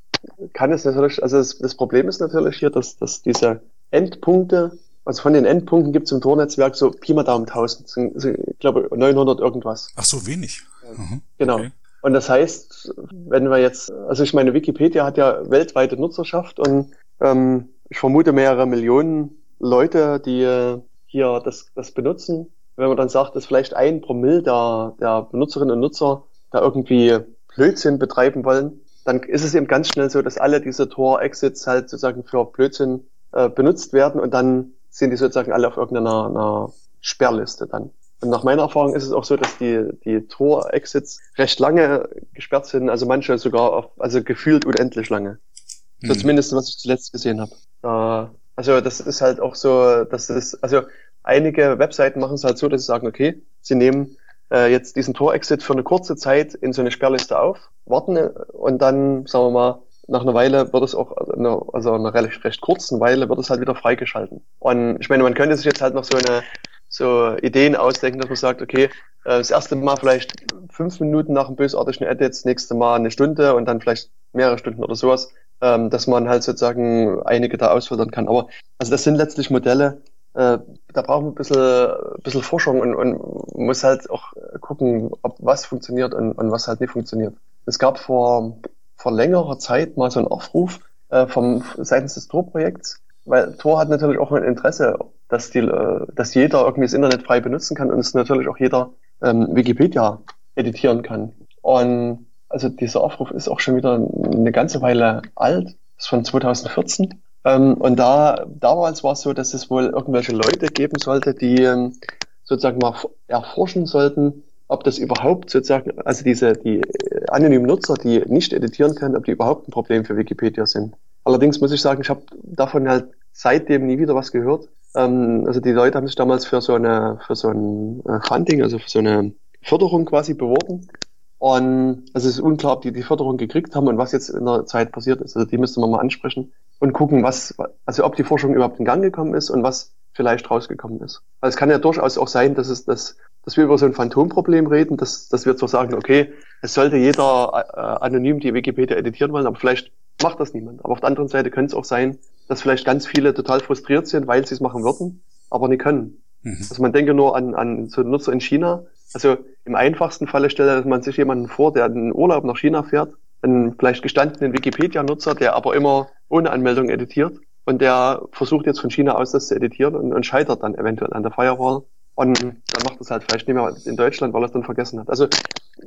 kann es natürlich, also das, das Problem ist natürlich hier, dass, dass diese Endpunkte, also von den Endpunkten gibt es im Tornetzwerk so Pi mal Daumen 1000, sind, sind, ich glaube 900 irgendwas. Ach so, wenig. Mhm. Genau. Okay. Und das heißt, wenn wir jetzt, also ich meine, Wikipedia hat ja weltweite Nutzerschaft und ähm, ich vermute mehrere Millionen Leute, die äh, hier das, das benutzen. Wenn man dann sagt, dass vielleicht ein Promille der, der Benutzerinnen und Nutzer da irgendwie Blödsinn betreiben wollen, dann ist es eben ganz schnell so, dass alle diese Tor-Exits halt sozusagen für Blödsinn äh, benutzt werden und dann sind die sozusagen alle auf irgendeiner Sperrliste dann. Und nach meiner Erfahrung ist es auch so, dass die, die Tor-Exits recht lange gesperrt sind, also manche sogar auf, also gefühlt unendlich lange. Mhm. So zumindest, was ich zuletzt gesehen habe. Äh, also das ist halt auch so, dass es, also einige Webseiten machen es halt so, dass sie sagen, okay, sie nehmen äh, jetzt diesen Tor-Exit für eine kurze Zeit in so eine Sperrliste auf, warten und dann, sagen wir mal, nach einer Weile wird es auch, eine, also einer recht, recht kurzen Weile wird es halt wieder freigeschalten. Und ich meine, man könnte sich jetzt halt noch so eine so Ideen ausdenken, dass man sagt, okay, äh, das erste Mal vielleicht fünf Minuten nach dem bösartigen Edit, das nächste Mal eine Stunde und dann vielleicht mehrere Stunden oder sowas, ähm, dass man halt sozusagen einige da ausfiltern kann. Aber also das sind letztlich Modelle, äh, da brauchen wir ein bisschen, ein bisschen Forschung und, und muss halt auch gucken, ob was funktioniert und, und was halt nicht funktioniert. Es gab vor, vor längerer Zeit mal so einen Aufruf äh, vom seitens des Tor-Projekts, weil Tor hat natürlich auch ein Interesse, dass, die, äh, dass jeder irgendwie das Internet frei benutzen kann und es natürlich auch jeder ähm, Wikipedia editieren kann. Und also dieser Aufruf ist auch schon wieder eine ganze Weile alt, ist von 2014. Ähm, und da damals war es so, dass es wohl irgendwelche Leute geben sollte, die ähm, sozusagen mal erforschen sollten, ob das überhaupt sozusagen, also diese die anonymen Nutzer, die nicht editieren können, ob die überhaupt ein Problem für Wikipedia sind. Allerdings muss ich sagen, ich habe davon halt seitdem nie wieder was gehört. Ähm, also die Leute haben sich damals für so eine für so ein äh, Funding, also für so eine Förderung quasi beworben. Und also es ist unklar, ob die die Förderung gekriegt haben und was jetzt in der Zeit passiert ist. Also die müsste man mal ansprechen. und gucken, was, also ob die Forschung überhaupt in Gang gekommen ist und was vielleicht rausgekommen ist. Weil es kann ja durchaus auch sein, dass es das, dass wir über so ein Phantomproblem reden, dass, dass wir zwar sagen, okay, es sollte jeder äh, anonym die Wikipedia editieren wollen, aber vielleicht macht das niemand. Aber auf der anderen Seite könnte es auch sein, dass vielleicht ganz viele total frustriert sind, weil sie es machen würden, aber nicht können. Mhm. Also man denke nur an, an so Nutzer in China. Also im einfachsten Falle stellt man sich jemanden vor, der in Urlaub nach China fährt, einen vielleicht gestandenen Wikipedia-Nutzer, der aber immer ohne Anmeldung editiert und der versucht jetzt von China aus das zu editieren und, und scheitert dann eventuell an der Firewall. Und dann macht es halt vielleicht nicht mehr in Deutschland, weil er es dann vergessen hat. Also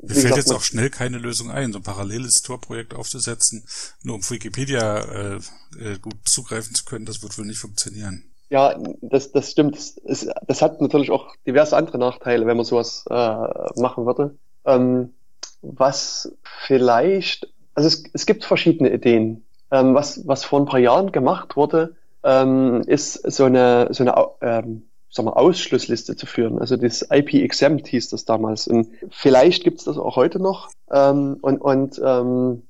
mir fällt gesagt, jetzt auch schnell keine Lösung ein, so ein paralleles Tor-Projekt aufzusetzen, nur um Wikipedia äh, äh, gut zugreifen zu können, das wird wohl nicht funktionieren. Ja, das, das stimmt. Es, das hat natürlich auch diverse andere Nachteile, wenn man sowas äh, machen würde. Ähm, was vielleicht, also es, es gibt verschiedene Ideen. Ähm, was, was vor ein paar Jahren gemacht wurde, ähm, ist so eine, so eine ähm, sag mal, Ausschlussliste zu führen. Also das IP-Exempt hieß das damals. Und vielleicht gibt es das auch heute noch. Ähm, und und ähm,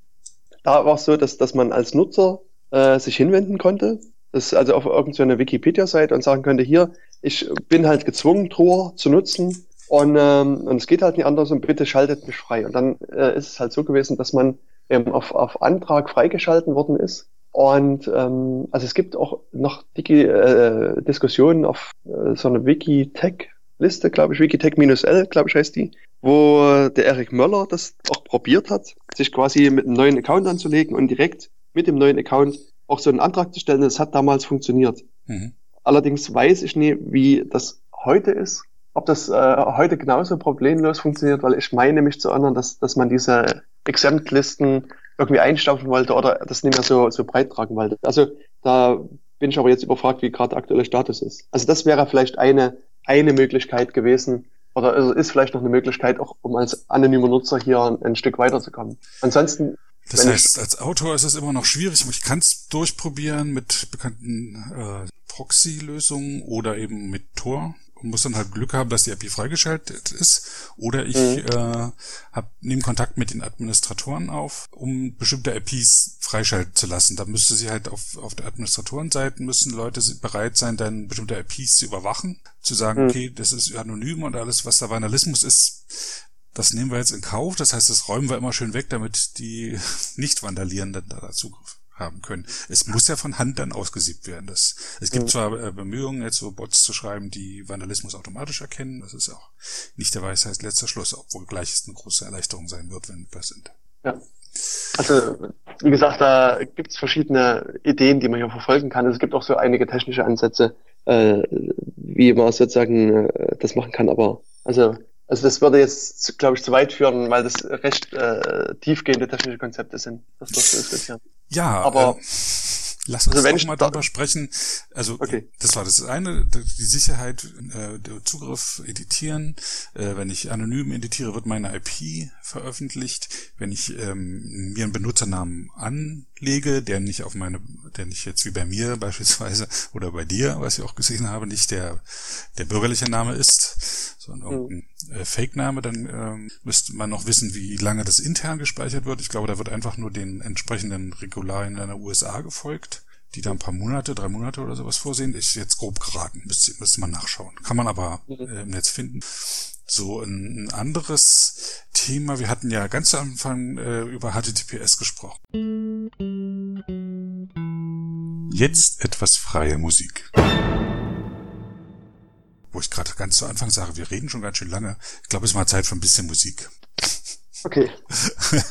da war es so, dass, dass man als Nutzer äh, sich hinwenden konnte. Das also auf irgendeine Wikipedia-Seite und sagen könnte, hier, ich bin halt gezwungen, Tor zu nutzen. Und, ähm, und es geht halt nicht anders und bitte schaltet mich frei. Und dann äh, ist es halt so gewesen, dass man ähm, auf, auf Antrag freigeschalten worden ist und ähm, also es gibt auch noch Digi äh, Diskussionen auf äh, so einer Wikitech-Liste, glaube ich, Wikitech-L, glaube ich, heißt die, wo der Erik Möller das auch probiert hat, sich quasi mit einem neuen Account anzulegen und direkt mit dem neuen Account auch so einen Antrag zu stellen. Das hat damals funktioniert. Mhm. Allerdings weiß ich nie, wie das heute ist, ob das äh, heute genauso problemlos funktioniert, weil ich meine mich zu erinnern, dass, dass man diese Exemptlisten irgendwie einstaufen wollte oder das nicht mehr so, so breit tragen wollte. Also da bin ich aber jetzt überfragt, wie gerade der aktuelle Status ist. Also das wäre vielleicht eine, eine Möglichkeit gewesen, oder ist vielleicht noch eine Möglichkeit, auch um als anonymer Nutzer hier ein, ein Stück weiterzukommen. Ansonsten. Das heißt, als Autor ist es immer noch schwierig. Ich kann es durchprobieren mit bekannten äh, Proxy-Lösungen oder eben mit Tor und muss dann halt Glück haben, dass die API freigeschaltet ist. Oder ich mhm. äh, hab, nehme Kontakt mit den Administratoren auf, um bestimmte APIs freischalten zu lassen. Da müsste sie halt auf, auf der Administratorenseite müssen Leute bereit sein, dann bestimmte APIs zu überwachen, zu sagen, mhm. okay, das ist anonym und alles, was da Vandalismus ist, das nehmen wir jetzt in Kauf. Das heißt, das räumen wir immer schön weg, damit die Nicht-Vandalierenden da Zugriff haben können. Es muss ja von Hand dann ausgesiebt werden. Das, es gibt mhm. zwar äh, Bemühungen, jetzt so Bots zu schreiben, die Vandalismus automatisch erkennen. Das ist auch nicht der Weisheit letzter Schluss, obwohl gleich es eine große Erleichterung sein wird, wenn wir sind. Ja. Also, wie gesagt, da gibt es verschiedene Ideen, die man hier verfolgen kann. Es gibt auch so einige technische Ansätze, äh, wie man sozusagen äh, das machen kann. Aber also also das würde jetzt, glaube ich, zu weit führen, weil das recht äh, tiefgehende technische Konzepte sind. Das durchzudiskutieren. Ja, aber äh, lass uns also auch mal darüber sprechen. Also okay. das war das eine, die Sicherheit, äh, der Zugriff editieren. Äh, wenn ich anonym editiere, wird meine IP veröffentlicht. Wenn ich ähm, mir einen Benutzernamen anlege, der nicht auf meine, der nicht jetzt wie bei mir beispielsweise oder bei dir, was ich auch gesehen habe, nicht der der bürgerliche Name ist, sondern mhm. Äh, Fake-Name, dann ähm, müsste man noch wissen, wie lange das intern gespeichert wird. Ich glaube, da wird einfach nur den entsprechenden Regularien in der USA gefolgt, die da ein paar Monate, drei Monate oder sowas vorsehen. Ist jetzt grob geraten, müsste, müsste man nachschauen. Kann man aber mhm. äh, im Netz finden. So, ein, ein anderes Thema, wir hatten ja ganz am Anfang äh, über HTTPS gesprochen. Jetzt etwas freie Musik wo ich gerade ganz zu Anfang sage, wir reden schon ganz schön lange. Ich glaube, es ist mal Zeit für ein bisschen Musik. Okay.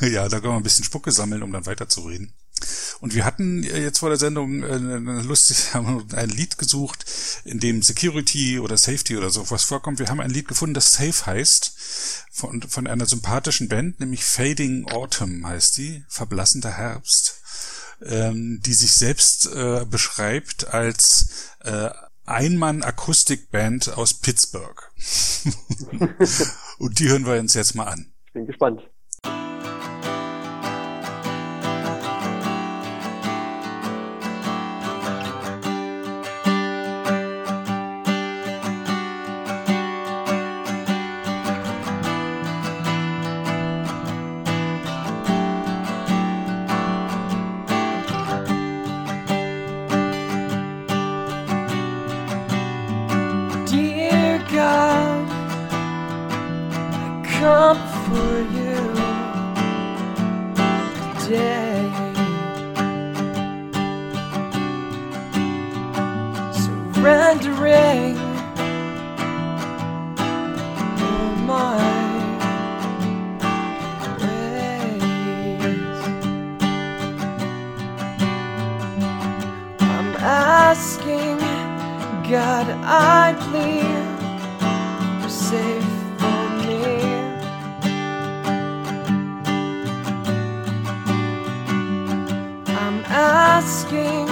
ja, da können wir ein bisschen Spucke sammeln, um dann weiterzureden. Und wir hatten jetzt vor der Sendung äh, lustig, haben ein Lied gesucht, in dem Security oder Safety oder so was vorkommt. Wir haben ein Lied gefunden, das Safe heißt, von, von einer sympathischen Band, nämlich Fading Autumn heißt die, verblassender Herbst, ähm, die sich selbst äh, beschreibt als äh, Einmann-Akustikband aus Pittsburgh. Und die hören wir uns jetzt mal an. Ich bin gespannt. Asking,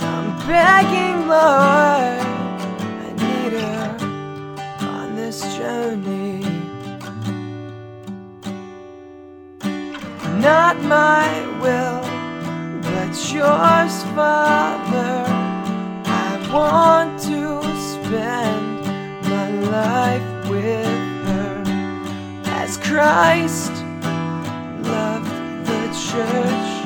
I'm begging, Lord, I need her on this journey. Not my will, but yours, Father. I want to spend my life with her as Christ loved the church.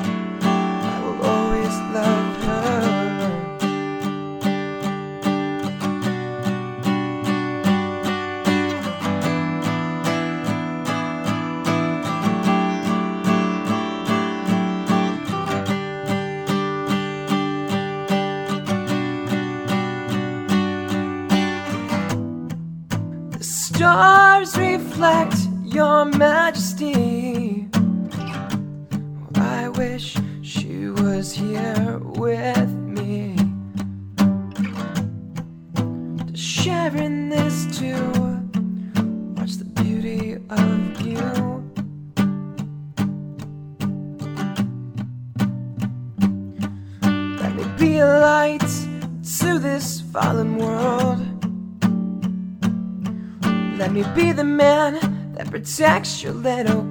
Your little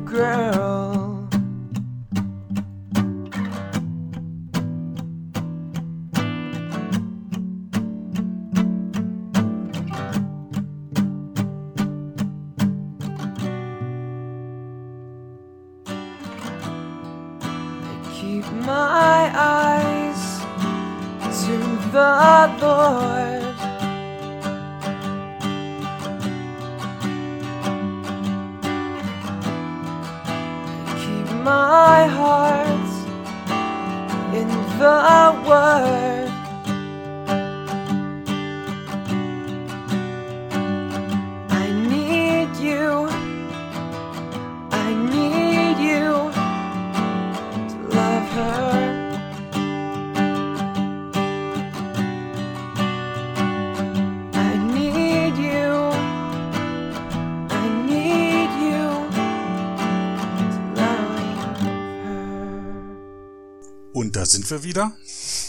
sind wir wieder.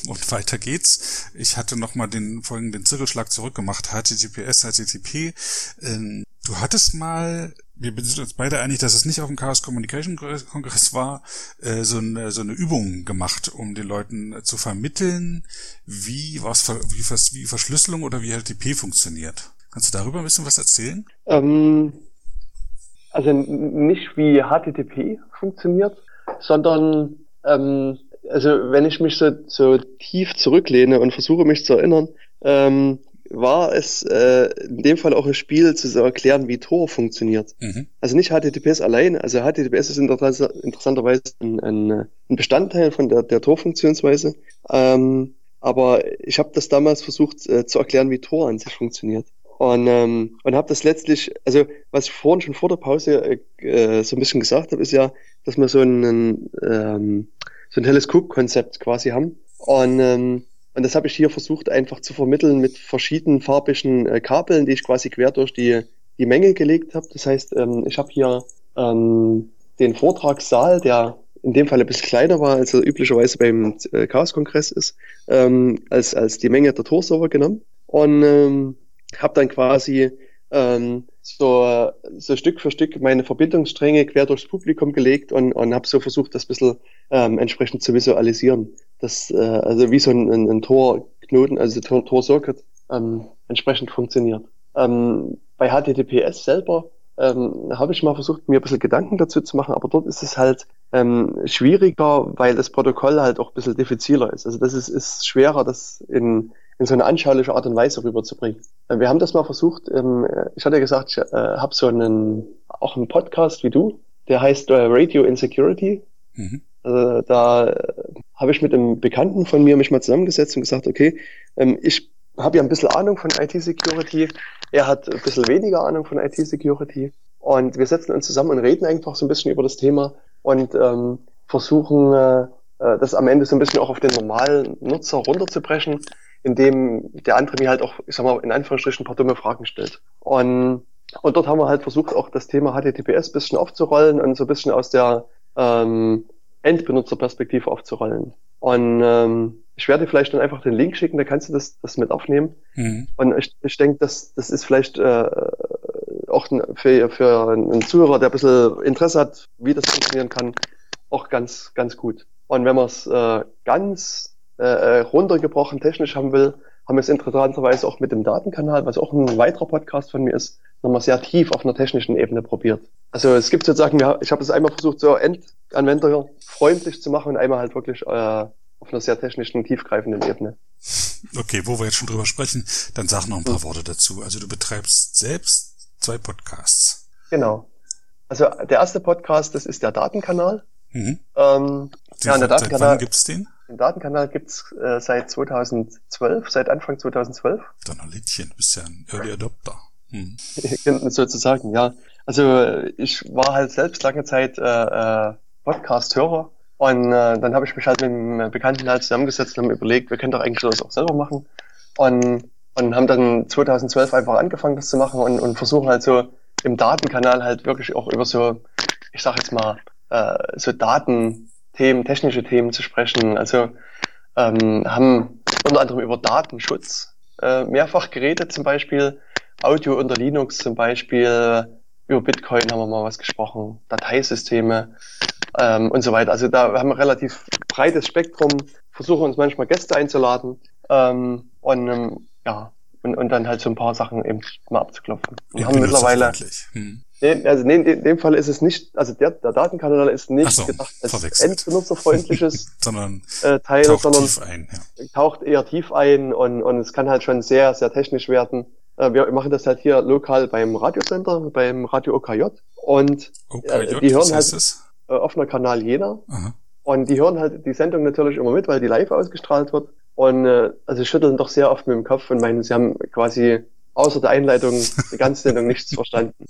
Und weiter geht's. Ich hatte nochmal den folgenden Zirkelschlag zurückgemacht. HTTPS, HTTP. Ähm, du hattest mal, wir sind uns beide einig, dass es nicht auf dem Chaos Communication Kongress war, äh, so, eine, so eine Übung gemacht, um den Leuten zu vermitteln, wie, was, wie, wie Verschlüsselung oder wie HTTP funktioniert. Kannst du darüber ein bisschen was erzählen? Ähm, also nicht wie HTTP funktioniert, sondern ähm, also wenn ich mich so, so tief zurücklehne und versuche mich zu erinnern, ähm, war es äh, in dem Fall auch ein Spiel zu erklären, wie Tor funktioniert. Mhm. Also nicht HTTPS alleine. Also HTTPS ist inter- interessanterweise ein, ein, ein Bestandteil von der, der Tor-Funktionsweise. Ähm, aber ich habe das damals versucht äh, zu erklären, wie Tor an sich funktioniert. Und, ähm, und habe das letztlich, also was ich vorhin schon vor der Pause äh, äh, so ein bisschen gesagt habe, ist ja, dass wir so ein, ähm, so ein Teleskopkonzept quasi haben. Und, ähm, und das habe ich hier versucht einfach zu vermitteln mit verschiedenen farbigen äh, Kabeln, die ich quasi quer durch die, die Menge gelegt habe. Das heißt, ähm, ich habe hier ähm, den Vortragssaal, der in dem Fall ein bisschen kleiner war, als er üblicherweise beim äh, Chaos-Kongress ist, ähm, als, als die Menge der Tor-Server genommen. Und ähm, habe dann quasi ähm, so, so Stück für Stück meine Verbindungsstränge quer durchs Publikum gelegt und, und habe so versucht, das ein bisschen ähm, entsprechend zu visualisieren. Das, äh, also wie so ein, ein, ein Tor-Knoten, also Tor- Tor-Circuit ähm, entsprechend funktioniert. Ähm, bei HTTPS selber ähm, habe ich mal versucht, mir ein bisschen Gedanken dazu zu machen, aber dort ist es halt ähm, schwieriger, weil das Protokoll halt auch ein bisschen diffiziler ist. Also das ist, ist schwerer, das in, in so eine anschauliche Art und Weise rüberzubringen. Äh, Wir haben das mal versucht, ähm, ich hatte ja gesagt, ich äh, habe so einen, auch einen Podcast wie du, der heißt äh, Radio Insecurity. Mhm. Also da äh, habe ich mit einem Bekannten von mir mich mal zusammengesetzt und gesagt, okay, ähm, ich habe ja ein bisschen Ahnung von IT-Security, er hat ein bisschen weniger Ahnung von IT-Security und wir setzen uns zusammen und reden einfach so ein bisschen über das Thema und ähm, versuchen, äh, äh das am Ende so ein bisschen auch auf den normalen Nutzer runterzubrechen, indem der andere mir halt auch, ich sag mal, in Anführungsstrichen ein paar dumme Fragen stellt. Und, und dort haben wir halt versucht, auch das Thema HTTPS ein bisschen aufzurollen und so ein bisschen aus der ähm, Endbenutzerperspektive aufzurollen. Und ähm, ich werde vielleicht dann einfach den Link schicken, da kannst du das, das mit aufnehmen. Mhm. Und ich, ich denke, das, das ist vielleicht äh, auch für, für einen Zuhörer, der ein bisschen Interesse hat, wie das funktionieren kann, auch ganz, ganz gut. Und wenn man es äh, ganz äh, äh, runtergebrochen technisch haben will, haben wir es interessanterweise auch mit dem Datenkanal, was auch ein weiterer Podcast von mir ist, nochmal sehr tief auf einer technischen Ebene probiert. Also es gibt sozusagen, ich habe es einmal versucht, so Endanwender freundlich zu machen und einmal halt wirklich äh, auf einer sehr technischen, tiefgreifenden Ebene. Okay, wo wir jetzt schon drüber sprechen, dann sag noch ein paar. Worte dazu. Also du betreibst selbst zwei Podcasts. Genau. Also der erste Podcast, das ist der Datenkanal. Mhm. Ähm, ja, der Datenkanal. Seit wann gibt's den? Den Datenkanal gibt's äh, seit 2012, seit Anfang 2012. Donnerlittchen, du bist ja ein Early Adopter. Hm. Sozusagen, ja. Also ich war halt selbst lange Zeit äh, äh, Podcast-Hörer und äh, dann habe ich mich halt mit einem Bekannten halt zusammengesetzt und haben überlegt, wir können doch eigentlich das auch selber machen und, und haben dann 2012 einfach angefangen, das zu machen und, und versuchen halt so im Datenkanal halt wirklich auch über so, ich sag jetzt mal, äh, so Datenthemen, technische Themen zu sprechen. Also ähm, haben unter anderem über Datenschutz äh, mehrfach geredet, zum Beispiel Audio unter Linux zum Beispiel, über Bitcoin haben wir mal was gesprochen, Dateisysteme ähm, und so weiter. Also da haben wir relativ breites Spektrum, versuchen uns manchmal Gäste einzuladen ähm, und ähm, ja, und, und dann halt so ein paar Sachen eben mal abzuklopfen. Wir haben mittlerweile. Hm. Nee, also nee, in dem Fall ist es nicht, also der, der Datenkanal ist nicht so, gedacht als endbenutzerfreundliches sondern äh, Teil, taucht sondern tief ein, ja. taucht eher tief ein und, und es kann halt schon sehr, sehr technisch werden. Äh, wir machen das halt hier lokal beim Radiosender, beim Radio OKJ. Und OKJ, äh, die hören halt? Äh, offener Kanal Jena. Aha. Und die hören halt die Sendung natürlich immer mit, weil die live ausgestrahlt wird. Und äh, also schütteln doch sehr oft mit dem Kopf und meinen, sie haben quasi außer der Einleitung die ganze Sendung nichts verstanden.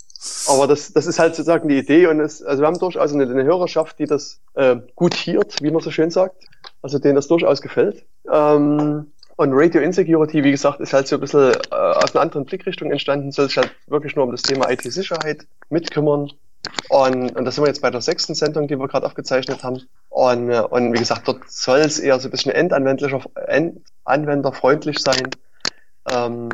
Aber das, das ist halt sozusagen die Idee und es, also wir haben durchaus eine, eine Hörerschaft, die das äh, gutiert, wie man so schön sagt, also denen das durchaus gefällt. Ähm, und Radio Insecurity, wie gesagt, ist halt so ein bisschen äh, aus einer anderen Blickrichtung entstanden, soll sich halt wirklich nur um das Thema IT-Sicherheit mitkümmern. Und, und da sind wir jetzt bei der sechsten Sendung, die wir gerade aufgezeichnet haben. Und, äh, und wie gesagt, dort soll es eher so ein bisschen endanwendlicher, end, anwenderfreundlich sein. Ähm,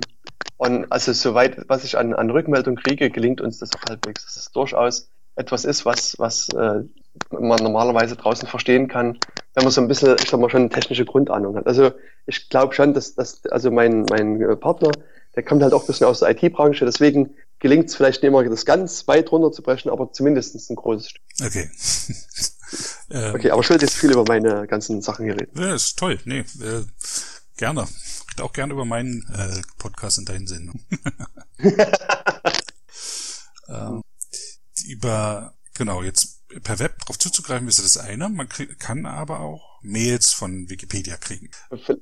und also soweit, was ich an, an Rückmeldung kriege, gelingt uns das auch halbwegs. Das ist durchaus etwas ist, was, was äh, man normalerweise draußen verstehen kann, wenn man so ein bisschen, ich sag mal, schon eine technische Grundahnung hat. Also ich glaube schon, dass, dass also mein, mein äh, Partner, der kommt halt auch ein bisschen aus der IT-Branche, deswegen gelingt es vielleicht nicht immer, das ganz weit runterzubrechen, aber zumindest ein großes Stück. Okay. Ähm, okay, aber will jetzt viel über meine ganzen Sachen hier reden. Ja, ist toll. Nee, äh, gerne. Ich auch gerne über meinen äh, Podcast in deinen Sendungen. ähm, über, genau, jetzt per Web darauf zuzugreifen, ist das eine. Man kann aber auch Mails von Wikipedia kriegen.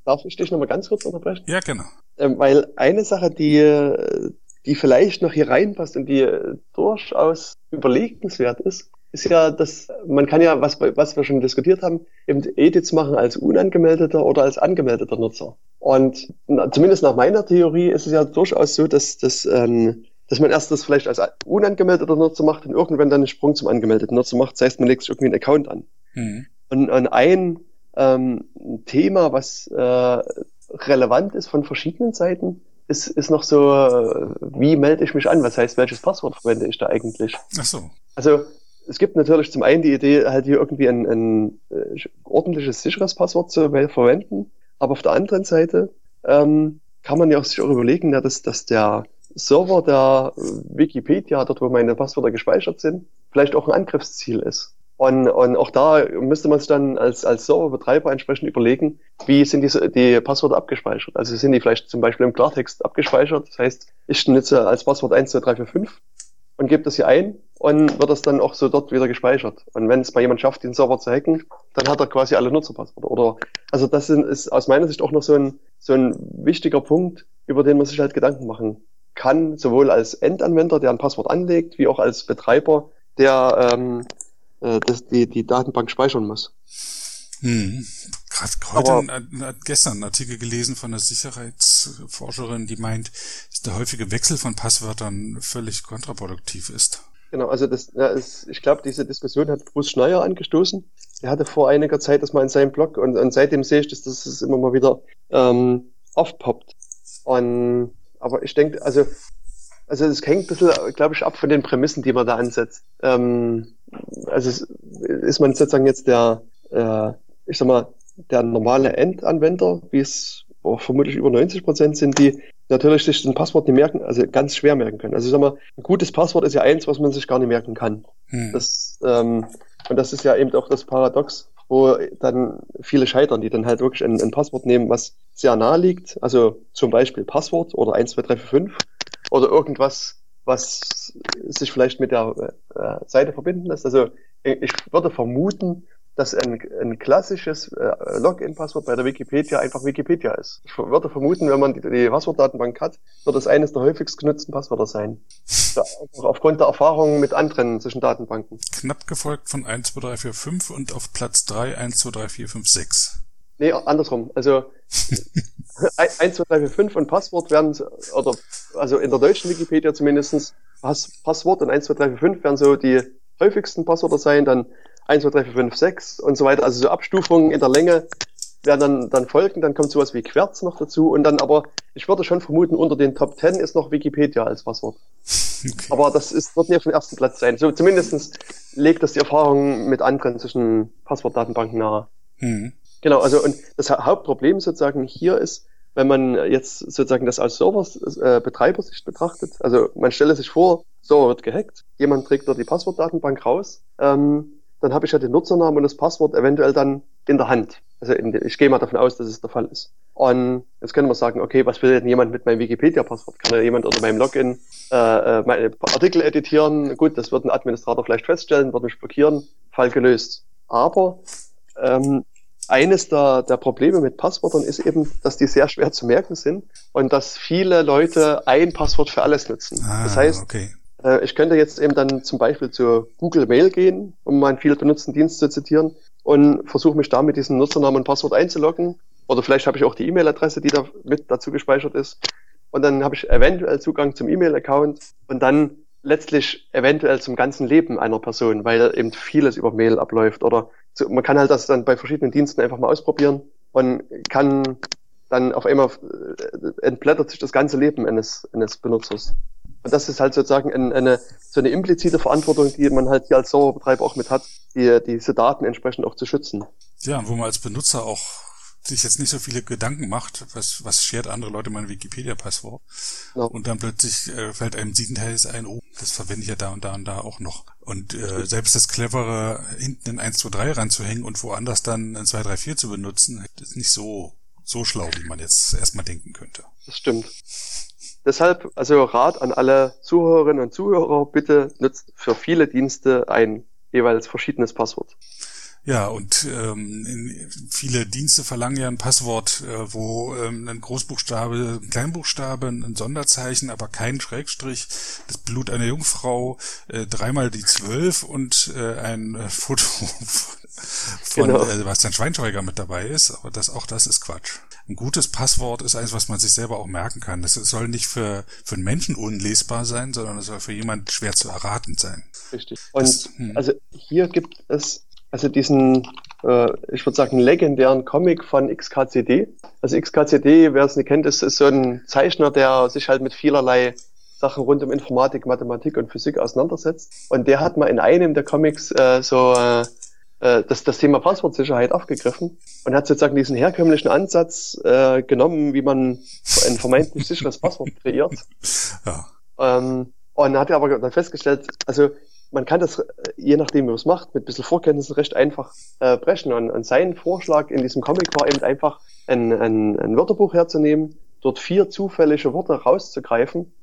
Darf ich dich nochmal ganz kurz unterbrechen? Ja, genau. Ähm, weil eine Sache, die, die vielleicht noch hier reinpasst und die durchaus überlegenswert ist, ist ja, dass man kann ja, was, was wir schon diskutiert haben, eben Edits machen als unangemeldeter oder als angemeldeter Nutzer. Und na, zumindest nach meiner Theorie ist es ja durchaus so, dass, dass ähm, dass man erst das vielleicht als unangemeldeter Nutzer macht und irgendwann dann einen Sprung zum angemeldeten Nutzer macht. Das heißt, man legt sich irgendwie einen Account an. Mhm. Und, und ein ähm, Thema, was äh, relevant ist von verschiedenen Seiten, ist, ist noch so, äh, wie melde ich mich an? Was heißt, welches Passwort verwende ich da eigentlich? Ach so. Also es gibt natürlich zum einen die Idee, halt hier irgendwie ein, ein äh, ordentliches, sicheres Passwort zu verwenden. Aber auf der anderen Seite ähm, kann man ja auch sich auch überlegen, ja, dass, dass der Server der Wikipedia, dort wo meine Passwörter gespeichert sind, vielleicht auch ein Angriffsziel ist. Und, und auch da müsste man sich dann als, als Serverbetreiber entsprechend überlegen, wie sind die, die Passwörter abgespeichert. Also sind die vielleicht zum Beispiel im Klartext abgespeichert. Das heißt, ich nutze als Passwort 1, 2, 3, 4, 5 und gebe das hier ein und wird das dann auch so dort wieder gespeichert. Und wenn es mal jemand schafft, den Server zu hacken, dann hat er quasi alle Nutzerpasswörter. Oder also das ist aus meiner Sicht auch noch so ein so ein wichtiger Punkt, über den man sich halt Gedanken machen kann, sowohl als Endanwender, der ein Passwort anlegt, wie auch als Betreiber, der ähm, äh, das, die, die Datenbank speichern muss. Hm. Gerade heute, Aber, ein, gestern einen Artikel gelesen von einer Sicherheitsforscherin, die meint, dass der häufige Wechsel von Passwörtern völlig kontraproduktiv ist. Genau, also das, ja, ist, ich glaube, diese Diskussion hat Bruce Schneier angestoßen. Er hatte vor einiger Zeit das mal in seinem Blog und, und seitdem sehe ich, dass das immer mal wieder ähm, aufpoppt. Und, aber ich denke, also, also es hängt ein bisschen, glaube ich, ab von den Prämissen, die man da ansetzt. Ähm, also ist man sozusagen jetzt der, äh, ich sag mal, der normale Endanwender, wie es oh, vermutlich über 90 Prozent sind, die natürlich sich ein Passwort nicht merken, also ganz schwer merken können. Also ich sag mal, ein gutes Passwort ist ja eins, was man sich gar nicht merken kann. Hm. Das, ähm, und das ist ja eben auch das Paradox, wo dann viele scheitern, die dann halt wirklich ein, ein Passwort nehmen, was sehr nahe liegt, also zum Beispiel Passwort oder 1, 2, 3, 4, 5 oder irgendwas, was sich vielleicht mit der äh, Seite verbinden lässt. Also ich würde vermuten, dass ein, ein klassisches äh, Login-Passwort bei der Wikipedia einfach Wikipedia ist. Ich würde vermuten, wenn man die, die Passwortdatenbank hat, wird es eines der häufigst genutzten Passwörter sein. Ja, aufgrund der Erfahrungen mit anderen zwischen Datenbanken. Knapp gefolgt von 1, 2, 3, 4, 5 und auf Platz 3 1, 2, 3, 4, 5, 6. Nee, andersrum. Also 1, 2, 3, 4, 5 und Passwort werden, oder also in der deutschen Wikipedia zumindestens Pass, Passwort und 1, 2, 3, 4, 5 werden so die häufigsten Passwörter sein, dann 1, 2, 3, 4, 5, 6 und so weiter. Also so Abstufungen in der Länge werden dann, dann folgen. Dann kommt sowas wie Querz noch dazu. Und dann aber, ich würde schon vermuten, unter den Top 10 ist noch Wikipedia als Passwort. Okay. Aber das ist, wird nicht auf dem ersten Platz sein. So zumindestens legt das die Erfahrung mit anderen zwischen Passwortdatenbanken nahe. Mhm. Genau, also und das Hauptproblem sozusagen hier ist, wenn man jetzt sozusagen das aus Server-Betreibersicht äh, betrachtet, also man stelle sich vor, Server wird gehackt, jemand trägt dort die Passwortdatenbank raus, ähm, dann habe ich ja den Nutzernamen und das Passwort eventuell dann in der Hand. Also in, ich gehe mal davon aus, dass es der Fall ist. Und jetzt können wir sagen, okay, was will denn jemand mit meinem Wikipedia-Passwort? Kann ja jemand unter meinem Login äh, äh meine Artikel editieren? Gut, das wird ein Administrator vielleicht feststellen, wird mich blockieren, Fall gelöst. Aber ähm, eines der, der Probleme mit Passwörtern ist eben, dass die sehr schwer zu merken sind und dass viele Leute ein Passwort für alles nutzen. Ah, das heißt, okay. Äh, ich könnte jetzt eben dann zum Beispiel zu Google Mail gehen, um meinen viel benutzten Dienst zu zitieren und versuche mich da mit diesem Nutzernamen und Passwort einzuloggen. Oder vielleicht habe ich auch die E-Mail-Adresse, die da mit dazu gespeichert ist. Und dann habe ich eventuell Zugang zum E-Mail-Account und dann letztlich eventuell zum ganzen Leben einer Person, weil eben vieles über Mail abläuft. Oder so, man kann halt das dann bei verschiedenen Diensten einfach mal ausprobieren und kann dann auf einmal äh, entblättert sich das ganze Leben eines, eines Benutzers. Und das ist halt sozusagen eine, eine, so eine implizite Verantwortung, die man halt hier als Serverbetreiber auch mit hat, die, diese Daten entsprechend auch zu schützen. Ja, und wo man als Benutzer auch sich jetzt nicht so viele Gedanken macht, was, was schert andere Leute mein Wikipedia-Passwort. Ja. Und dann plötzlich äh, fällt einem siebenteils ein, oh, das verwende ich ja da und da und da auch noch. Und äh, selbst das Clevere, hinten in 1, 2, 3 ranzuhängen und woanders dann in 2, 3, 4 zu benutzen, ist nicht so, so schlau, wie man jetzt erstmal denken könnte. Das stimmt. Deshalb also Rat an alle Zuhörerinnen und Zuhörer, bitte nutzt für viele Dienste ein jeweils verschiedenes Passwort. Ja, und ähm, viele Dienste verlangen ja ein Passwort, äh, wo ähm, ein Großbuchstabe, ein Kleinbuchstabe, ein Sonderzeichen, aber kein Schrägstrich, das Blut einer Jungfrau, äh, dreimal die zwölf und äh, ein äh, Foto von genau. äh, Sebastian Schweinsteiger mit dabei ist, aber das auch das ist Quatsch. Ein gutes Passwort ist eines, was man sich selber auch merken kann. Das soll nicht für, für einen Menschen unlesbar sein, sondern es soll für jemand schwer zu erraten sein. Richtig. Und das, hm. also hier gibt es also diesen, äh, ich würde sagen, legendären Comic von XKCD. Also XKCD, wer es nicht kennt, ist, ist so ein Zeichner, der sich halt mit vielerlei Sachen rund um Informatik, Mathematik und Physik auseinandersetzt. Und der hat mal in einem der Comics äh, so äh, äh, das, das Thema Passwortsicherheit aufgegriffen und hat sozusagen diesen herkömmlichen Ansatz äh, genommen, wie man ein vermeintlich sicheres Passwort kreiert. Ja. Ähm, und hat aber dann festgestellt, also man kann das, äh, je nachdem, wie man es macht, mit ein bisschen Vorkenntnissen recht einfach äh, brechen. Und, und sein Vorschlag in diesem Comic war eben einfach, ein, ein, ein Wörterbuch herzunehmen, dort vier zufällige Worte rauszugreifen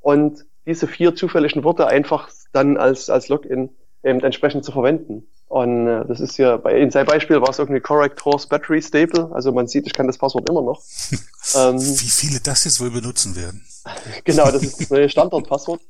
und diese vier zufälligen Worte einfach dann als, als Login eben entsprechend zu verwenden. Und äh, das ist ja, bei, in seinem Beispiel war es irgendwie Correct Horse Battery Stable. Also man sieht, ich kann das Passwort immer noch. ähm, Wie viele das jetzt wohl benutzen werden? genau, das ist das neue Standardpasswort.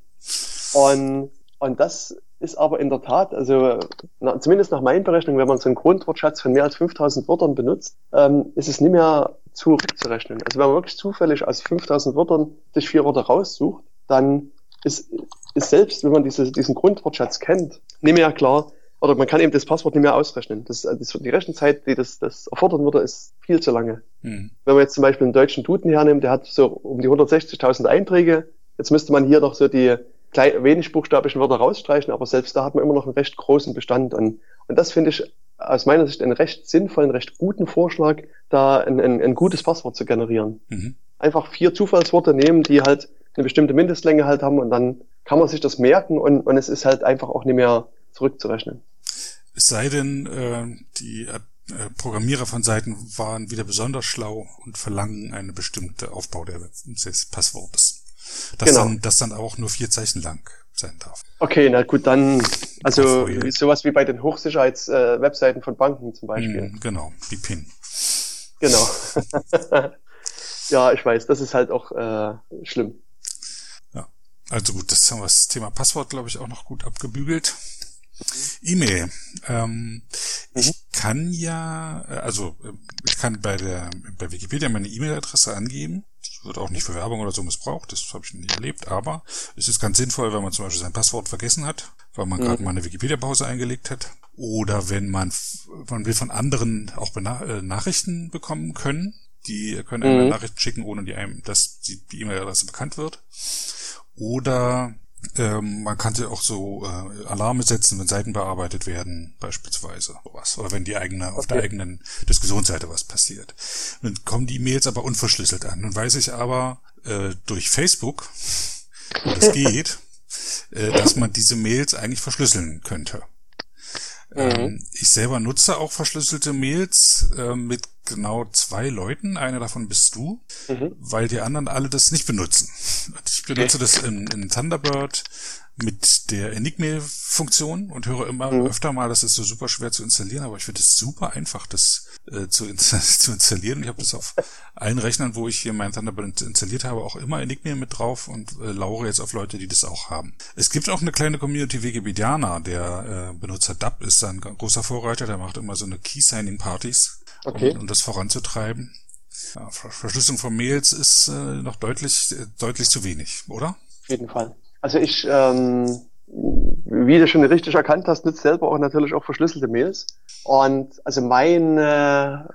Und, und das ist aber in der Tat, also na, zumindest nach meinen Berechnungen, wenn man so einen Grundwortschatz von mehr als 5000 Wörtern benutzt, ähm, ist es nicht mehr zurückzurechnen. Also wenn man wirklich zufällig aus 5000 Wörtern sich vier Wörter raussucht, dann ist, ist selbst, wenn man diese, diesen Grundwortschatz kennt, nicht mehr klar, oder man kann eben das Passwort nicht mehr ausrechnen. Das, das, die Rechenzeit, die das, das erfordern würde, ist viel zu lange. Hm. Wenn man jetzt zum Beispiel einen deutschen Duden hernimmt, der hat so um die 160.000 Einträge. Jetzt müsste man hier noch so die klein, wenig buchstabigen Wörter rausstreichen, aber selbst da hat man immer noch einen recht großen Bestand. Und, und das finde ich aus meiner Sicht einen recht sinnvollen, recht guten Vorschlag, da ein, ein, ein gutes Passwort zu generieren. Mhm. Einfach vier Zufallsworte nehmen, die halt eine bestimmte Mindestlänge halt haben und dann kann man sich das merken und, und es ist halt einfach auch nicht mehr zurückzurechnen. Es sei denn, äh, die äh, Programmierer von Seiten waren wieder besonders schlau und verlangen eine bestimmte Aufbau des Passwortes. Das, genau. dann, das dann auch nur vier Zeichen lang sein darf. Okay, na gut, dann, also sowas wie bei den Hochsicherheits-Webseiten äh, von Banken zum Beispiel. Mm, genau, die PIN. Genau. ja, ich weiß, das ist halt auch äh, schlimm. Ja, also gut, das haben wir das Thema Passwort, glaube ich, auch noch gut abgebügelt. E-Mail. Ähm, mhm. Ich kann ja, äh, also äh, ich kann bei der bei Wikipedia meine E-Mail-Adresse angeben. Die wird auch nicht für Werbung oder so missbraucht, das habe ich nie erlebt, aber es ist ganz sinnvoll, wenn man zum Beispiel sein Passwort vergessen hat, weil man mhm. gerade mal eine Wikipedia-Pause eingelegt hat. Oder wenn man, man will von anderen auch Bena äh, Nachrichten bekommen können. Die können mhm. Nachrichten schicken, ohne die einem, dass die E-Mail-Adresse bekannt wird. Oder ähm, man kann auch so äh, Alarme setzen, wenn Seiten bearbeitet werden, beispielsweise sowas. Oder wenn die eigene, okay. auf der eigenen Diskussionsseite was passiert. Dann kommen die Mails aber unverschlüsselt an. Nun weiß ich aber äh, durch Facebook, wo das geht, äh, dass man diese Mails eigentlich verschlüsseln könnte. Mhm. Ähm, ich selber nutze auch verschlüsselte Mails äh, mit genau zwei Leuten. Einer davon bist du, mhm. weil die anderen alle das nicht benutzen. Ich benutze okay. das in, in Thunderbird mit der Enigmail-Funktion und höre immer mhm. öfter mal, das ist so super schwer zu installieren, aber ich finde es super einfach, das äh, zu, in zu installieren. Ich habe das auf allen Rechnern, wo ich hier mein Thunderbird installiert habe, auch immer Enigmail mit drauf und äh, laure jetzt auf Leute, die das auch haben. Es gibt auch eine kleine Community Wikipedianer, der äh, Benutzer DAP ist ein großer Vorreiter, der macht immer so eine Key-Signing-Partys, okay. um, um das voranzutreiben. Ja, Verschlüsselung von Mails ist äh, noch deutlich, äh, deutlich zu wenig, oder? Auf jeden Fall. Also ich, ähm, wie du schon richtig erkannt hast, nutze selber auch natürlich auch verschlüsselte Mails. Und also meine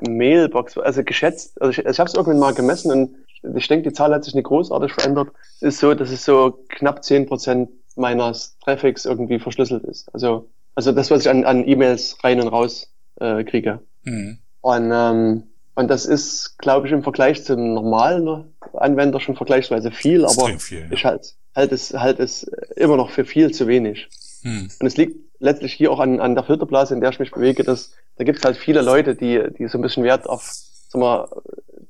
Mailbox, also geschätzt, also ich, ich habe es irgendwann mal gemessen und ich denke, die Zahl hat sich nicht großartig verändert. Es ist so, dass es so knapp zehn Prozent meines Traffics irgendwie verschlüsselt ist. Also, also das, was ich an, an E-Mails rein und raus äh, kriege. Mhm. Und ähm, und das ist, glaube ich, im Vergleich zum normalen Anwender schon vergleichsweise viel, aber viel, ja. ich halt, halt es, halt es immer noch für viel zu wenig. Hm. Und es liegt letztlich hier auch an, an der Filterblase, in der ich mich bewege, dass da gibt es halt viele Leute, die, die so ein bisschen Wert auf sag mal,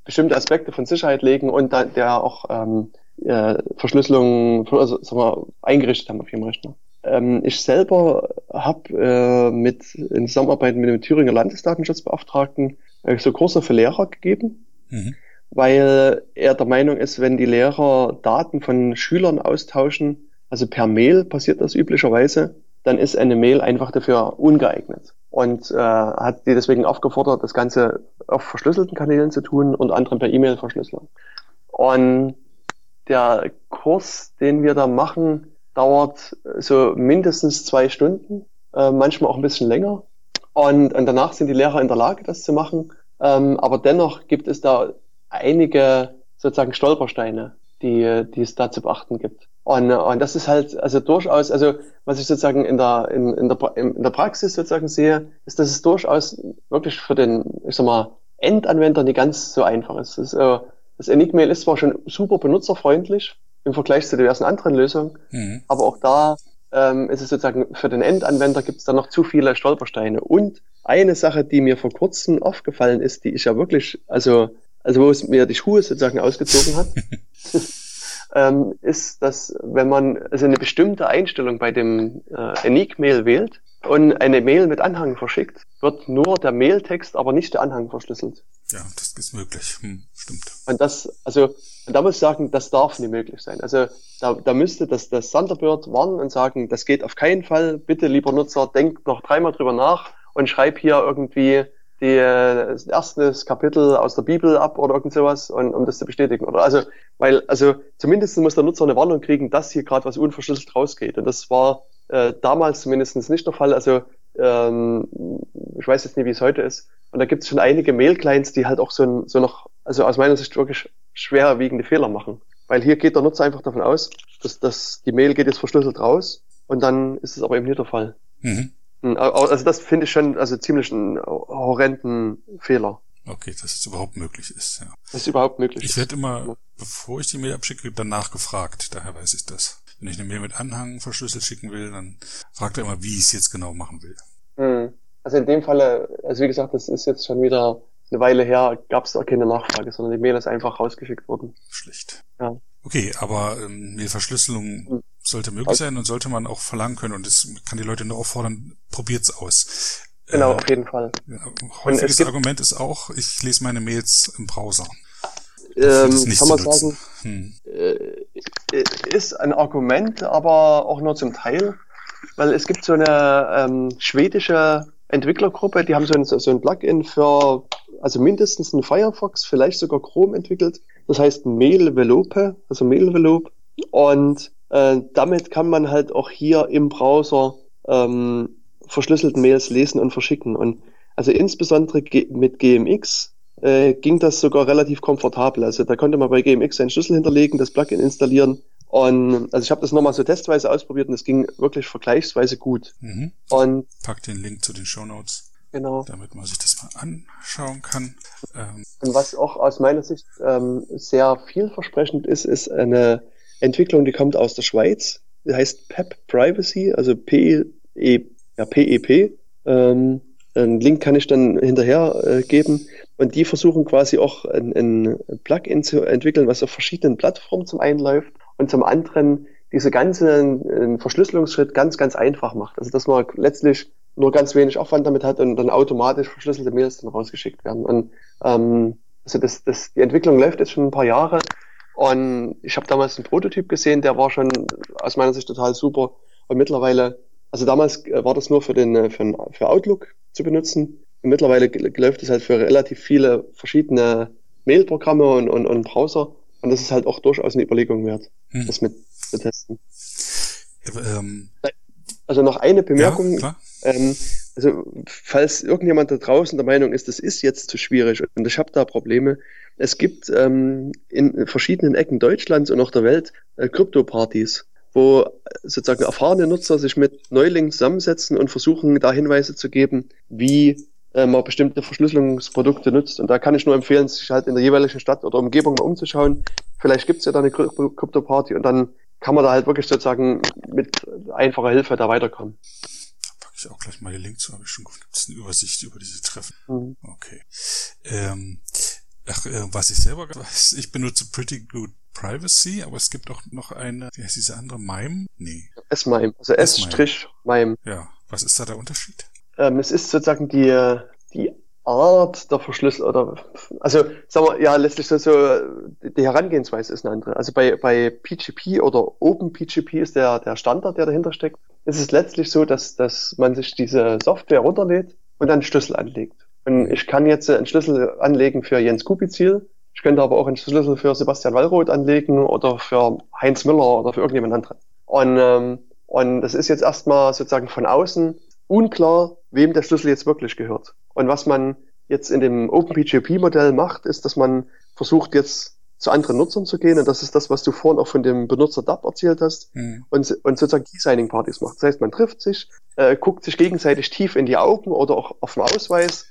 bestimmte Aspekte von Sicherheit legen und da, der auch ähm, äh, Verschlüsselung also, sag mal, eingerichtet haben auf ihrem Rechner. Ähm, ich selber habe äh, mit in Zusammenarbeit mit dem Thüringer Landesdatenschutzbeauftragten äh, so Kurse für Lehrer gegeben, mhm. Weil er der Meinung ist, wenn die Lehrer Daten von Schülern austauschen, also per Mail passiert das üblicherweise, dann ist eine Mail einfach dafür ungeeignet. Und äh, hat die deswegen aufgefordert, das Ganze auf verschlüsselten Kanälen zu tun und andere per E-Mail-Verschlüsselung. Und der Kurs, den wir da machen, dauert so mindestens zwei Stunden, äh, manchmal auch ein bisschen länger. Und, und danach sind die Lehrer in der Lage, das zu machen. Ähm, aber dennoch gibt es da einige sozusagen Stolpersteine, die, die es da zu beachten gibt. Und, und das ist halt also durchaus, also was ich sozusagen in der, in, in, der, in der Praxis sozusagen sehe, ist, dass es durchaus wirklich für den, ich sag mal, Endanwender nicht ganz so einfach ist. Das, äh, das Enigmail ist zwar schon super benutzerfreundlich im Vergleich zu diversen anderen Lösungen, mhm. aber auch da ähm, ist es sozusagen für den Endanwender gibt es da noch zu viele Stolpersteine. Und eine Sache, die mir vor kurzem aufgefallen ist, die ich ja wirklich, also, also wo es mir die Schuhe sozusagen ausgezogen hat, ähm, ist, dass wenn man also eine bestimmte Einstellung bei dem äh, Unique-Mail wählt und eine Mail mit Anhang verschickt, wird nur der Mailtext, aber nicht der Anhang verschlüsselt. Ja, das ist möglich. Hm, stimmt. Und das, also, da muss ich sagen, das darf nicht möglich sein. Also, da, da müsste das, das Thunderbird warnen und sagen, das geht auf keinen Fall. Bitte, lieber Nutzer, denk noch dreimal drüber nach und schreib hier irgendwie die, das erste Kapitel aus der Bibel ab oder irgend sowas, und, um das zu bestätigen. Oder also, weil, also zumindest muss der Nutzer eine Warnung kriegen, dass hier gerade was unverschlüsselt rausgeht. Und das war äh, damals zumindest nicht der Fall. Also ähm, ich weiß jetzt nicht, wie es heute ist. Und da gibt es schon einige Mail-Clients, die halt auch so, so noch, also aus meiner Sicht wirklich schwerwiegende Fehler machen. Weil hier geht der Nutzer einfach davon aus, dass, dass die Mail geht jetzt verschlüsselt raus und dann ist es aber eben nicht der Fall. Mhm. Hm, also das finde ich schon also ziemlich einen horrenden Fehler. Okay, dass es überhaupt möglich ist, ja. Dass es überhaupt möglich ich ist. Ich werde immer, ja. bevor ich die Mail abschicke, danach gefragt. Daher weiß ich das. Wenn ich eine Mail mit Anhang verschlüsselt schicken will, dann fragt er immer, wie ich es jetzt genau machen will. Hm. Also in dem Falle, also wie gesagt, das ist jetzt schon wieder eine Weile her, gab es auch keine Nachfrage, sondern die Mail ist einfach rausgeschickt worden. Schlicht. Ja. Okay, aber ähm, Mailverschlüsselung hm sollte möglich sein und sollte man auch verlangen können. Und das kann die Leute nur auffordern, probiert's aus. Genau, äh, auf jeden Fall. Häufiges Argument ist auch, ich lese meine Mails im Browser. Ähm, kann man sagen, hm. äh, ist ein Argument, aber auch nur zum Teil, weil es gibt so eine ähm, schwedische Entwicklergruppe, die haben so ein, so ein Plugin für, also mindestens ein Firefox, vielleicht sogar Chrome entwickelt. Das heißt Mailvelope, also Mailvelope. Und äh, damit kann man halt auch hier im Browser ähm, verschlüsselte Mails lesen und verschicken. Und also insbesondere mit GMX äh, ging das sogar relativ komfortabel. Also da konnte man bei GMX einen Schlüssel hinterlegen, das Plugin installieren. Und also ich habe das nochmal so testweise ausprobiert und es ging wirklich vergleichsweise gut. Mhm. Und pack den Link zu den Show Notes. Genau. Damit man sich das mal anschauen kann. Ähm. Und was auch aus meiner Sicht ähm, sehr vielversprechend ist, ist eine Entwicklung, die kommt aus der Schweiz. Die heißt PEP Privacy, also P-E-P. Ja, PEP. Ähm, einen Link kann ich dann hinterher äh, geben. Und die versuchen quasi auch ein, ein Plugin zu entwickeln, was auf verschiedenen Plattformen zum einen läuft und zum anderen diese ganzen äh, Verschlüsselungsschritt ganz, ganz einfach macht. Also dass man letztlich nur ganz wenig Aufwand damit hat und dann automatisch verschlüsselte Mails dann rausgeschickt werden. Und ähm, also das, das, die Entwicklung läuft jetzt schon ein paar Jahre und ich habe damals einen Prototyp gesehen, der war schon aus meiner Sicht total super. Und mittlerweile, also damals äh, war das nur für den äh, für, für Outlook zu benutzen. Und mittlerweile läuft es halt für relativ viele verschiedene Mailprogramme und, und, und Browser. Und das ist halt auch durchaus eine Überlegung wert, hm. das mit zu testen. Ähm, also noch eine Bemerkung. Ja, ähm, also falls irgendjemand da draußen der Meinung ist, das ist jetzt zu schwierig und ich habe da Probleme, es gibt ähm, in verschiedenen Ecken Deutschlands und auch der Welt äh, Krypto-Partys, wo sozusagen erfahrene Nutzer sich mit Neulingen zusammensetzen und versuchen, da Hinweise zu geben, wie äh, man bestimmte Verschlüsselungsprodukte nutzt. Und da kann ich nur empfehlen, sich halt in der jeweiligen Stadt oder Umgebung mal umzuschauen. Vielleicht gibt es ja da eine Krypto-Party und dann kann man da halt wirklich sozusagen mit einfacher Hilfe da weiterkommen ich auch gleich mal den Link zu, habe ich schon gibt es eine Übersicht über diese Treffen. Mhm. Okay. Ähm, Ach, äh, was ich selber weiß, ich benutze Pretty Good Privacy, aber es gibt auch noch eine, wie heißt diese andere, MIME? Nee. S-MIME, also S-MIME. Ja, was ist da der Unterschied? Ähm, es ist sozusagen die, die Art der Verschlüsselung oder also sagen wir ja letztlich so, so die Herangehensweise ist eine andere. Also bei bei PGP oder OpenPGP ist der der Standard, der dahinter steckt. Ist es letztlich so, dass dass man sich diese Software runterlädt und dann Schlüssel anlegt. Und ich kann jetzt einen Schlüssel anlegen für Jens Kubizil. Ich könnte aber auch einen Schlüssel für Sebastian Wallroth anlegen oder für Heinz Müller oder für irgendjemand anderen. Und, ähm, und das ist jetzt erstmal sozusagen von außen unklar, wem der Schlüssel jetzt wirklich gehört. Und was man jetzt in dem OpenPGP-Modell macht, ist, dass man versucht jetzt zu anderen Nutzern zu gehen. Und das ist das, was du vorhin auch von dem Benutzer DAP erzählt hast. Mhm. Und, und sozusagen Key-Signing-Partys macht. Das heißt, man trifft sich, äh, guckt sich gegenseitig tief in die Augen oder auch auf dem Ausweis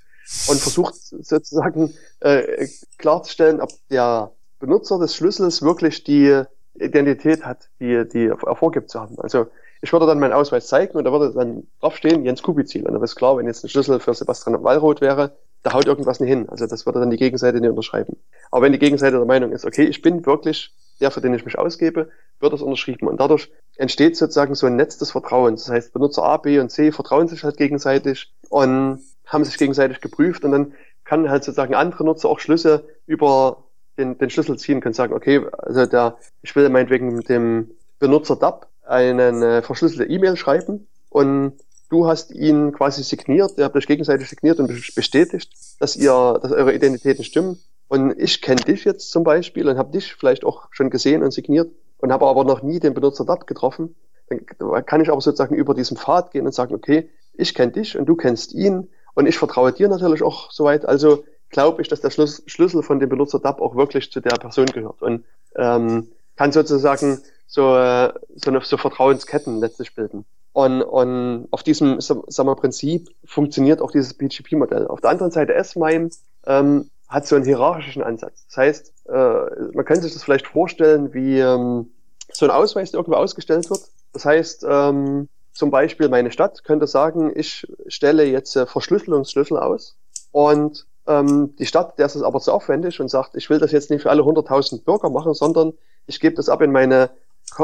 und versucht sozusagen äh, klarzustellen, ob der Benutzer des Schlüssels wirklich die Identität hat, die, die er vorgibt zu haben. Also ich würde dann meinen Ausweis zeigen und da würde dann draufstehen Jens Kubizil. Und dann ist klar, wenn jetzt ein Schlüssel für Sebastian Wallroth wäre, da haut irgendwas nicht hin. Also das würde dann die Gegenseite nicht unterschreiben. Aber wenn die Gegenseite der Meinung ist, okay, ich bin wirklich der, für den ich mich ausgebe, wird das unterschrieben. Und dadurch entsteht sozusagen so ein Netz des Vertrauens. Das heißt, Benutzer A, B und C vertrauen sich halt gegenseitig und haben sich gegenseitig geprüft und dann kann halt sozusagen andere Nutzer auch Schlüsse über den, den Schlüssel ziehen, können sagen, okay, also der, ich will meinetwegen dem Benutzer DAP eine verschlüsselte E-Mail schreiben und du hast ihn quasi signiert, ihr habt euch gegenseitig signiert und bestätigt, dass ihr, dass eure Identitäten stimmen. Und ich kenne dich jetzt zum Beispiel und habe dich vielleicht auch schon gesehen und signiert und habe aber noch nie den Benutzer DAP getroffen. Dann kann ich aber sozusagen über diesen Pfad gehen und sagen, okay, ich kenne dich und du kennst ihn und ich vertraue dir natürlich auch soweit. Also glaube ich, dass der Schlüssel von dem Benutzer DAP auch wirklich zu der Person gehört und ähm, kann sozusagen so, äh, so, eine, so Vertrauensketten letztlich bilden. Und, und auf diesem sagen wir, Prinzip funktioniert auch dieses PGP-Modell. Auf der anderen Seite S-MIME ähm, hat so einen hierarchischen Ansatz. Das heißt, äh, man kann sich das vielleicht vorstellen wie ähm, so ein Ausweis, der irgendwo ausgestellt wird. Das heißt, ähm, zum Beispiel meine Stadt könnte sagen, ich stelle jetzt äh, Verschlüsselungsschlüssel aus und ähm, die Stadt, der ist es aber zu aufwendig und sagt, ich will das jetzt nicht für alle 100.000 Bürger machen, sondern ich gebe das ab in meine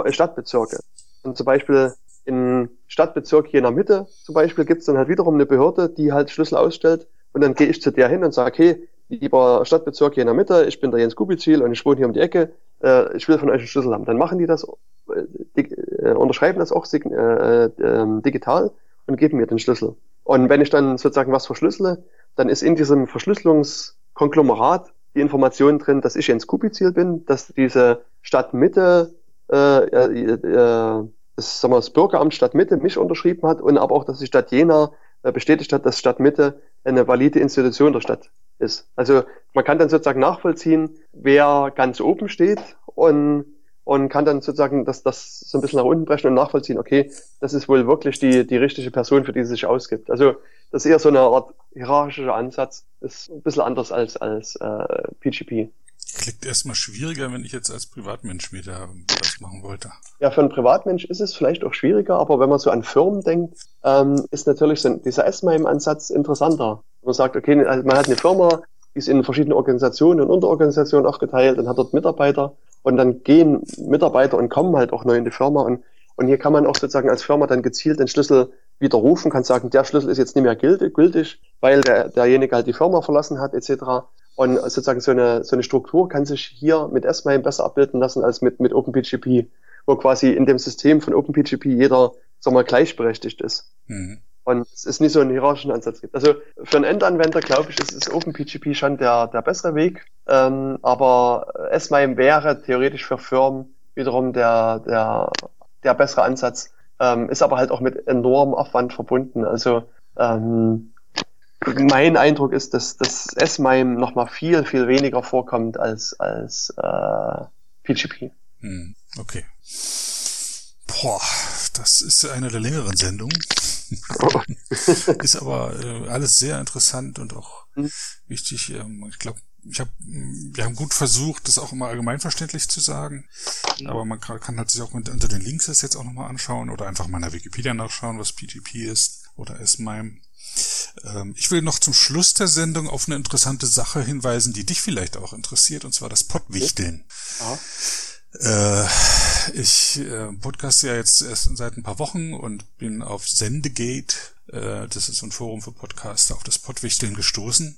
Stadtbezirke. Und zum Beispiel in Stadtbezirk Jena Mitte zum Beispiel gibt es dann halt wiederum eine Behörde, die halt Schlüssel ausstellt und dann gehe ich zu der hin und sage, hey, lieber Stadtbezirk Jena Mitte, ich bin der Jens Kubizil und ich wohne hier um die Ecke, äh, ich will von euch einen Schlüssel haben. Dann machen die das, äh, die, äh, unterschreiben das auch äh, äh, digital und geben mir den Schlüssel. Und wenn ich dann sozusagen was verschlüssele, dann ist in diesem Verschlüsselungskonglomerat die Information drin, dass ich Jens Kubizil bin, dass diese Stadtmitte äh, äh, äh, das, sagen wir, das Bürgeramt Stadtmitte mich unterschrieben hat und aber auch, dass die Stadt Jena äh, bestätigt hat, dass Stadtmitte eine valide Institution der Stadt ist. Also man kann dann sozusagen nachvollziehen, wer ganz oben steht und, und kann dann sozusagen das, das so ein bisschen nach unten brechen und nachvollziehen, okay, das ist wohl wirklich die, die richtige Person, für die sie sich ausgibt. Also das ist eher so eine Art hierarchischer Ansatz, ist ein bisschen anders als, als äh, PGP. Klingt erstmal schwieriger, wenn ich jetzt als Privatmensch mir da was machen wollte. Ja, für einen Privatmensch ist es vielleicht auch schwieriger, aber wenn man so an Firmen denkt, ähm, ist natürlich so dieser S-MIME-Ansatz interessanter. Man sagt, okay, also man hat eine Firma, die ist in verschiedene Organisationen und Unterorganisationen aufgeteilt und hat dort Mitarbeiter und dann gehen Mitarbeiter und kommen halt auch neu in die Firma und, und hier kann man auch sozusagen als Firma dann gezielt den Schlüssel widerrufen, kann sagen, der Schlüssel ist jetzt nicht mehr gültig, weil der, derjenige halt die Firma verlassen hat etc. Und sozusagen so eine, so eine Struktur kann sich hier mit S-MIME besser abbilden lassen als mit, mit OpenPGP, wo quasi in dem System von OpenPGP jeder, sag mal, gleichberechtigt ist. Mhm. Und es ist nicht so einen hierarchischen Ansatz gibt. Also für einen Endanwender, glaube ich, ist, ist OpenPGP schon der, der bessere Weg. Ähm, aber S-MIME wäre theoretisch für Firmen wiederum der, der, der bessere Ansatz. Ähm, ist aber halt auch mit enormem Aufwand verbunden. Also ähm, mein Eindruck ist, dass das S-MIME noch mal viel, viel weniger vorkommt als, als äh, PGP. Hm, okay. Boah, das ist eine der längeren Sendungen. Ist aber äh, alles sehr interessant und auch hm. wichtig. Ähm, ich glaube, ich hab, wir haben gut versucht, das auch immer allgemeinverständlich zu sagen. Mhm. Aber man kann, kann halt sich auch unter den Links das jetzt auch nochmal anschauen oder einfach mal in der Wikipedia nachschauen, was PGP ist oder S-MIME. Ähm, ich will noch zum Schluss der Sendung auf eine interessante Sache hinweisen, die dich vielleicht auch interessiert, und zwar das Pottwichteln. Ja. Äh, ich äh, podcaste ja jetzt erst seit ein paar Wochen und bin auf Sendegate, äh, das ist ein Forum für Podcaster, auf das Pottwichteln gestoßen.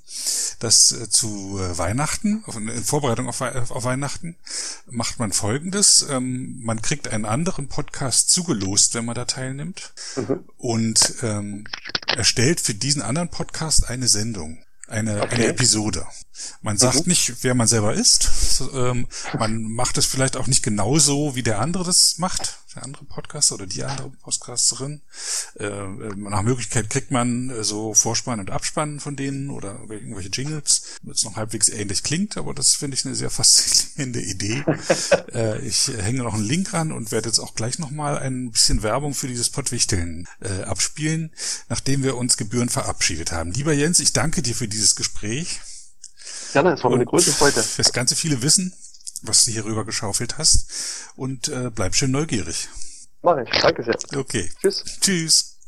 Das äh, zu äh, Weihnachten, auf, in Vorbereitung auf, auf, Weihnachten, macht man folgendes. Ähm, man kriegt einen anderen Podcast zugelost, wenn man da teilnimmt. Mhm. Und ähm, erstellt für diesen anderen Podcast eine Sendung eine, okay. eine Episode. Man sagt mhm. nicht, wer man selber ist. Ähm, man macht es vielleicht auch nicht genauso, wie der andere das macht der andere Podcaster oder die andere Podcasterin. Äh, äh, nach Möglichkeit kriegt man äh, so Vorspann und Abspann von denen oder irgendwelche Jingles, wenn es noch halbwegs ähnlich klingt, aber das finde ich eine sehr faszinierende Idee. äh, ich hänge noch einen Link ran und werde jetzt auch gleich nochmal ein bisschen Werbung für dieses Pottwichteln äh, abspielen, nachdem wir uns Gebühren verabschiedet haben. Lieber Jens, ich danke dir für dieses Gespräch. Gerne, es war mir eine große Freude. Fürs ganze viele Wissen was du hier rüber geschaufelt hast. Und äh, bleib schön neugierig. Mach ich. Danke sehr. Okay. Tschüss. Tschüss.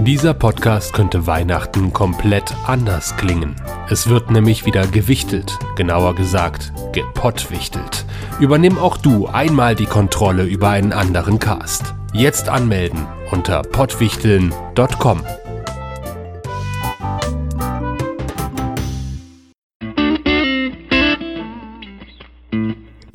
Dieser Podcast könnte Weihnachten komplett anders klingen. Es wird nämlich wieder gewichtelt, genauer gesagt gepottwichtelt. Übernimm auch du einmal die Kontrolle über einen anderen Cast. Jetzt anmelden unter pottwichteln.com.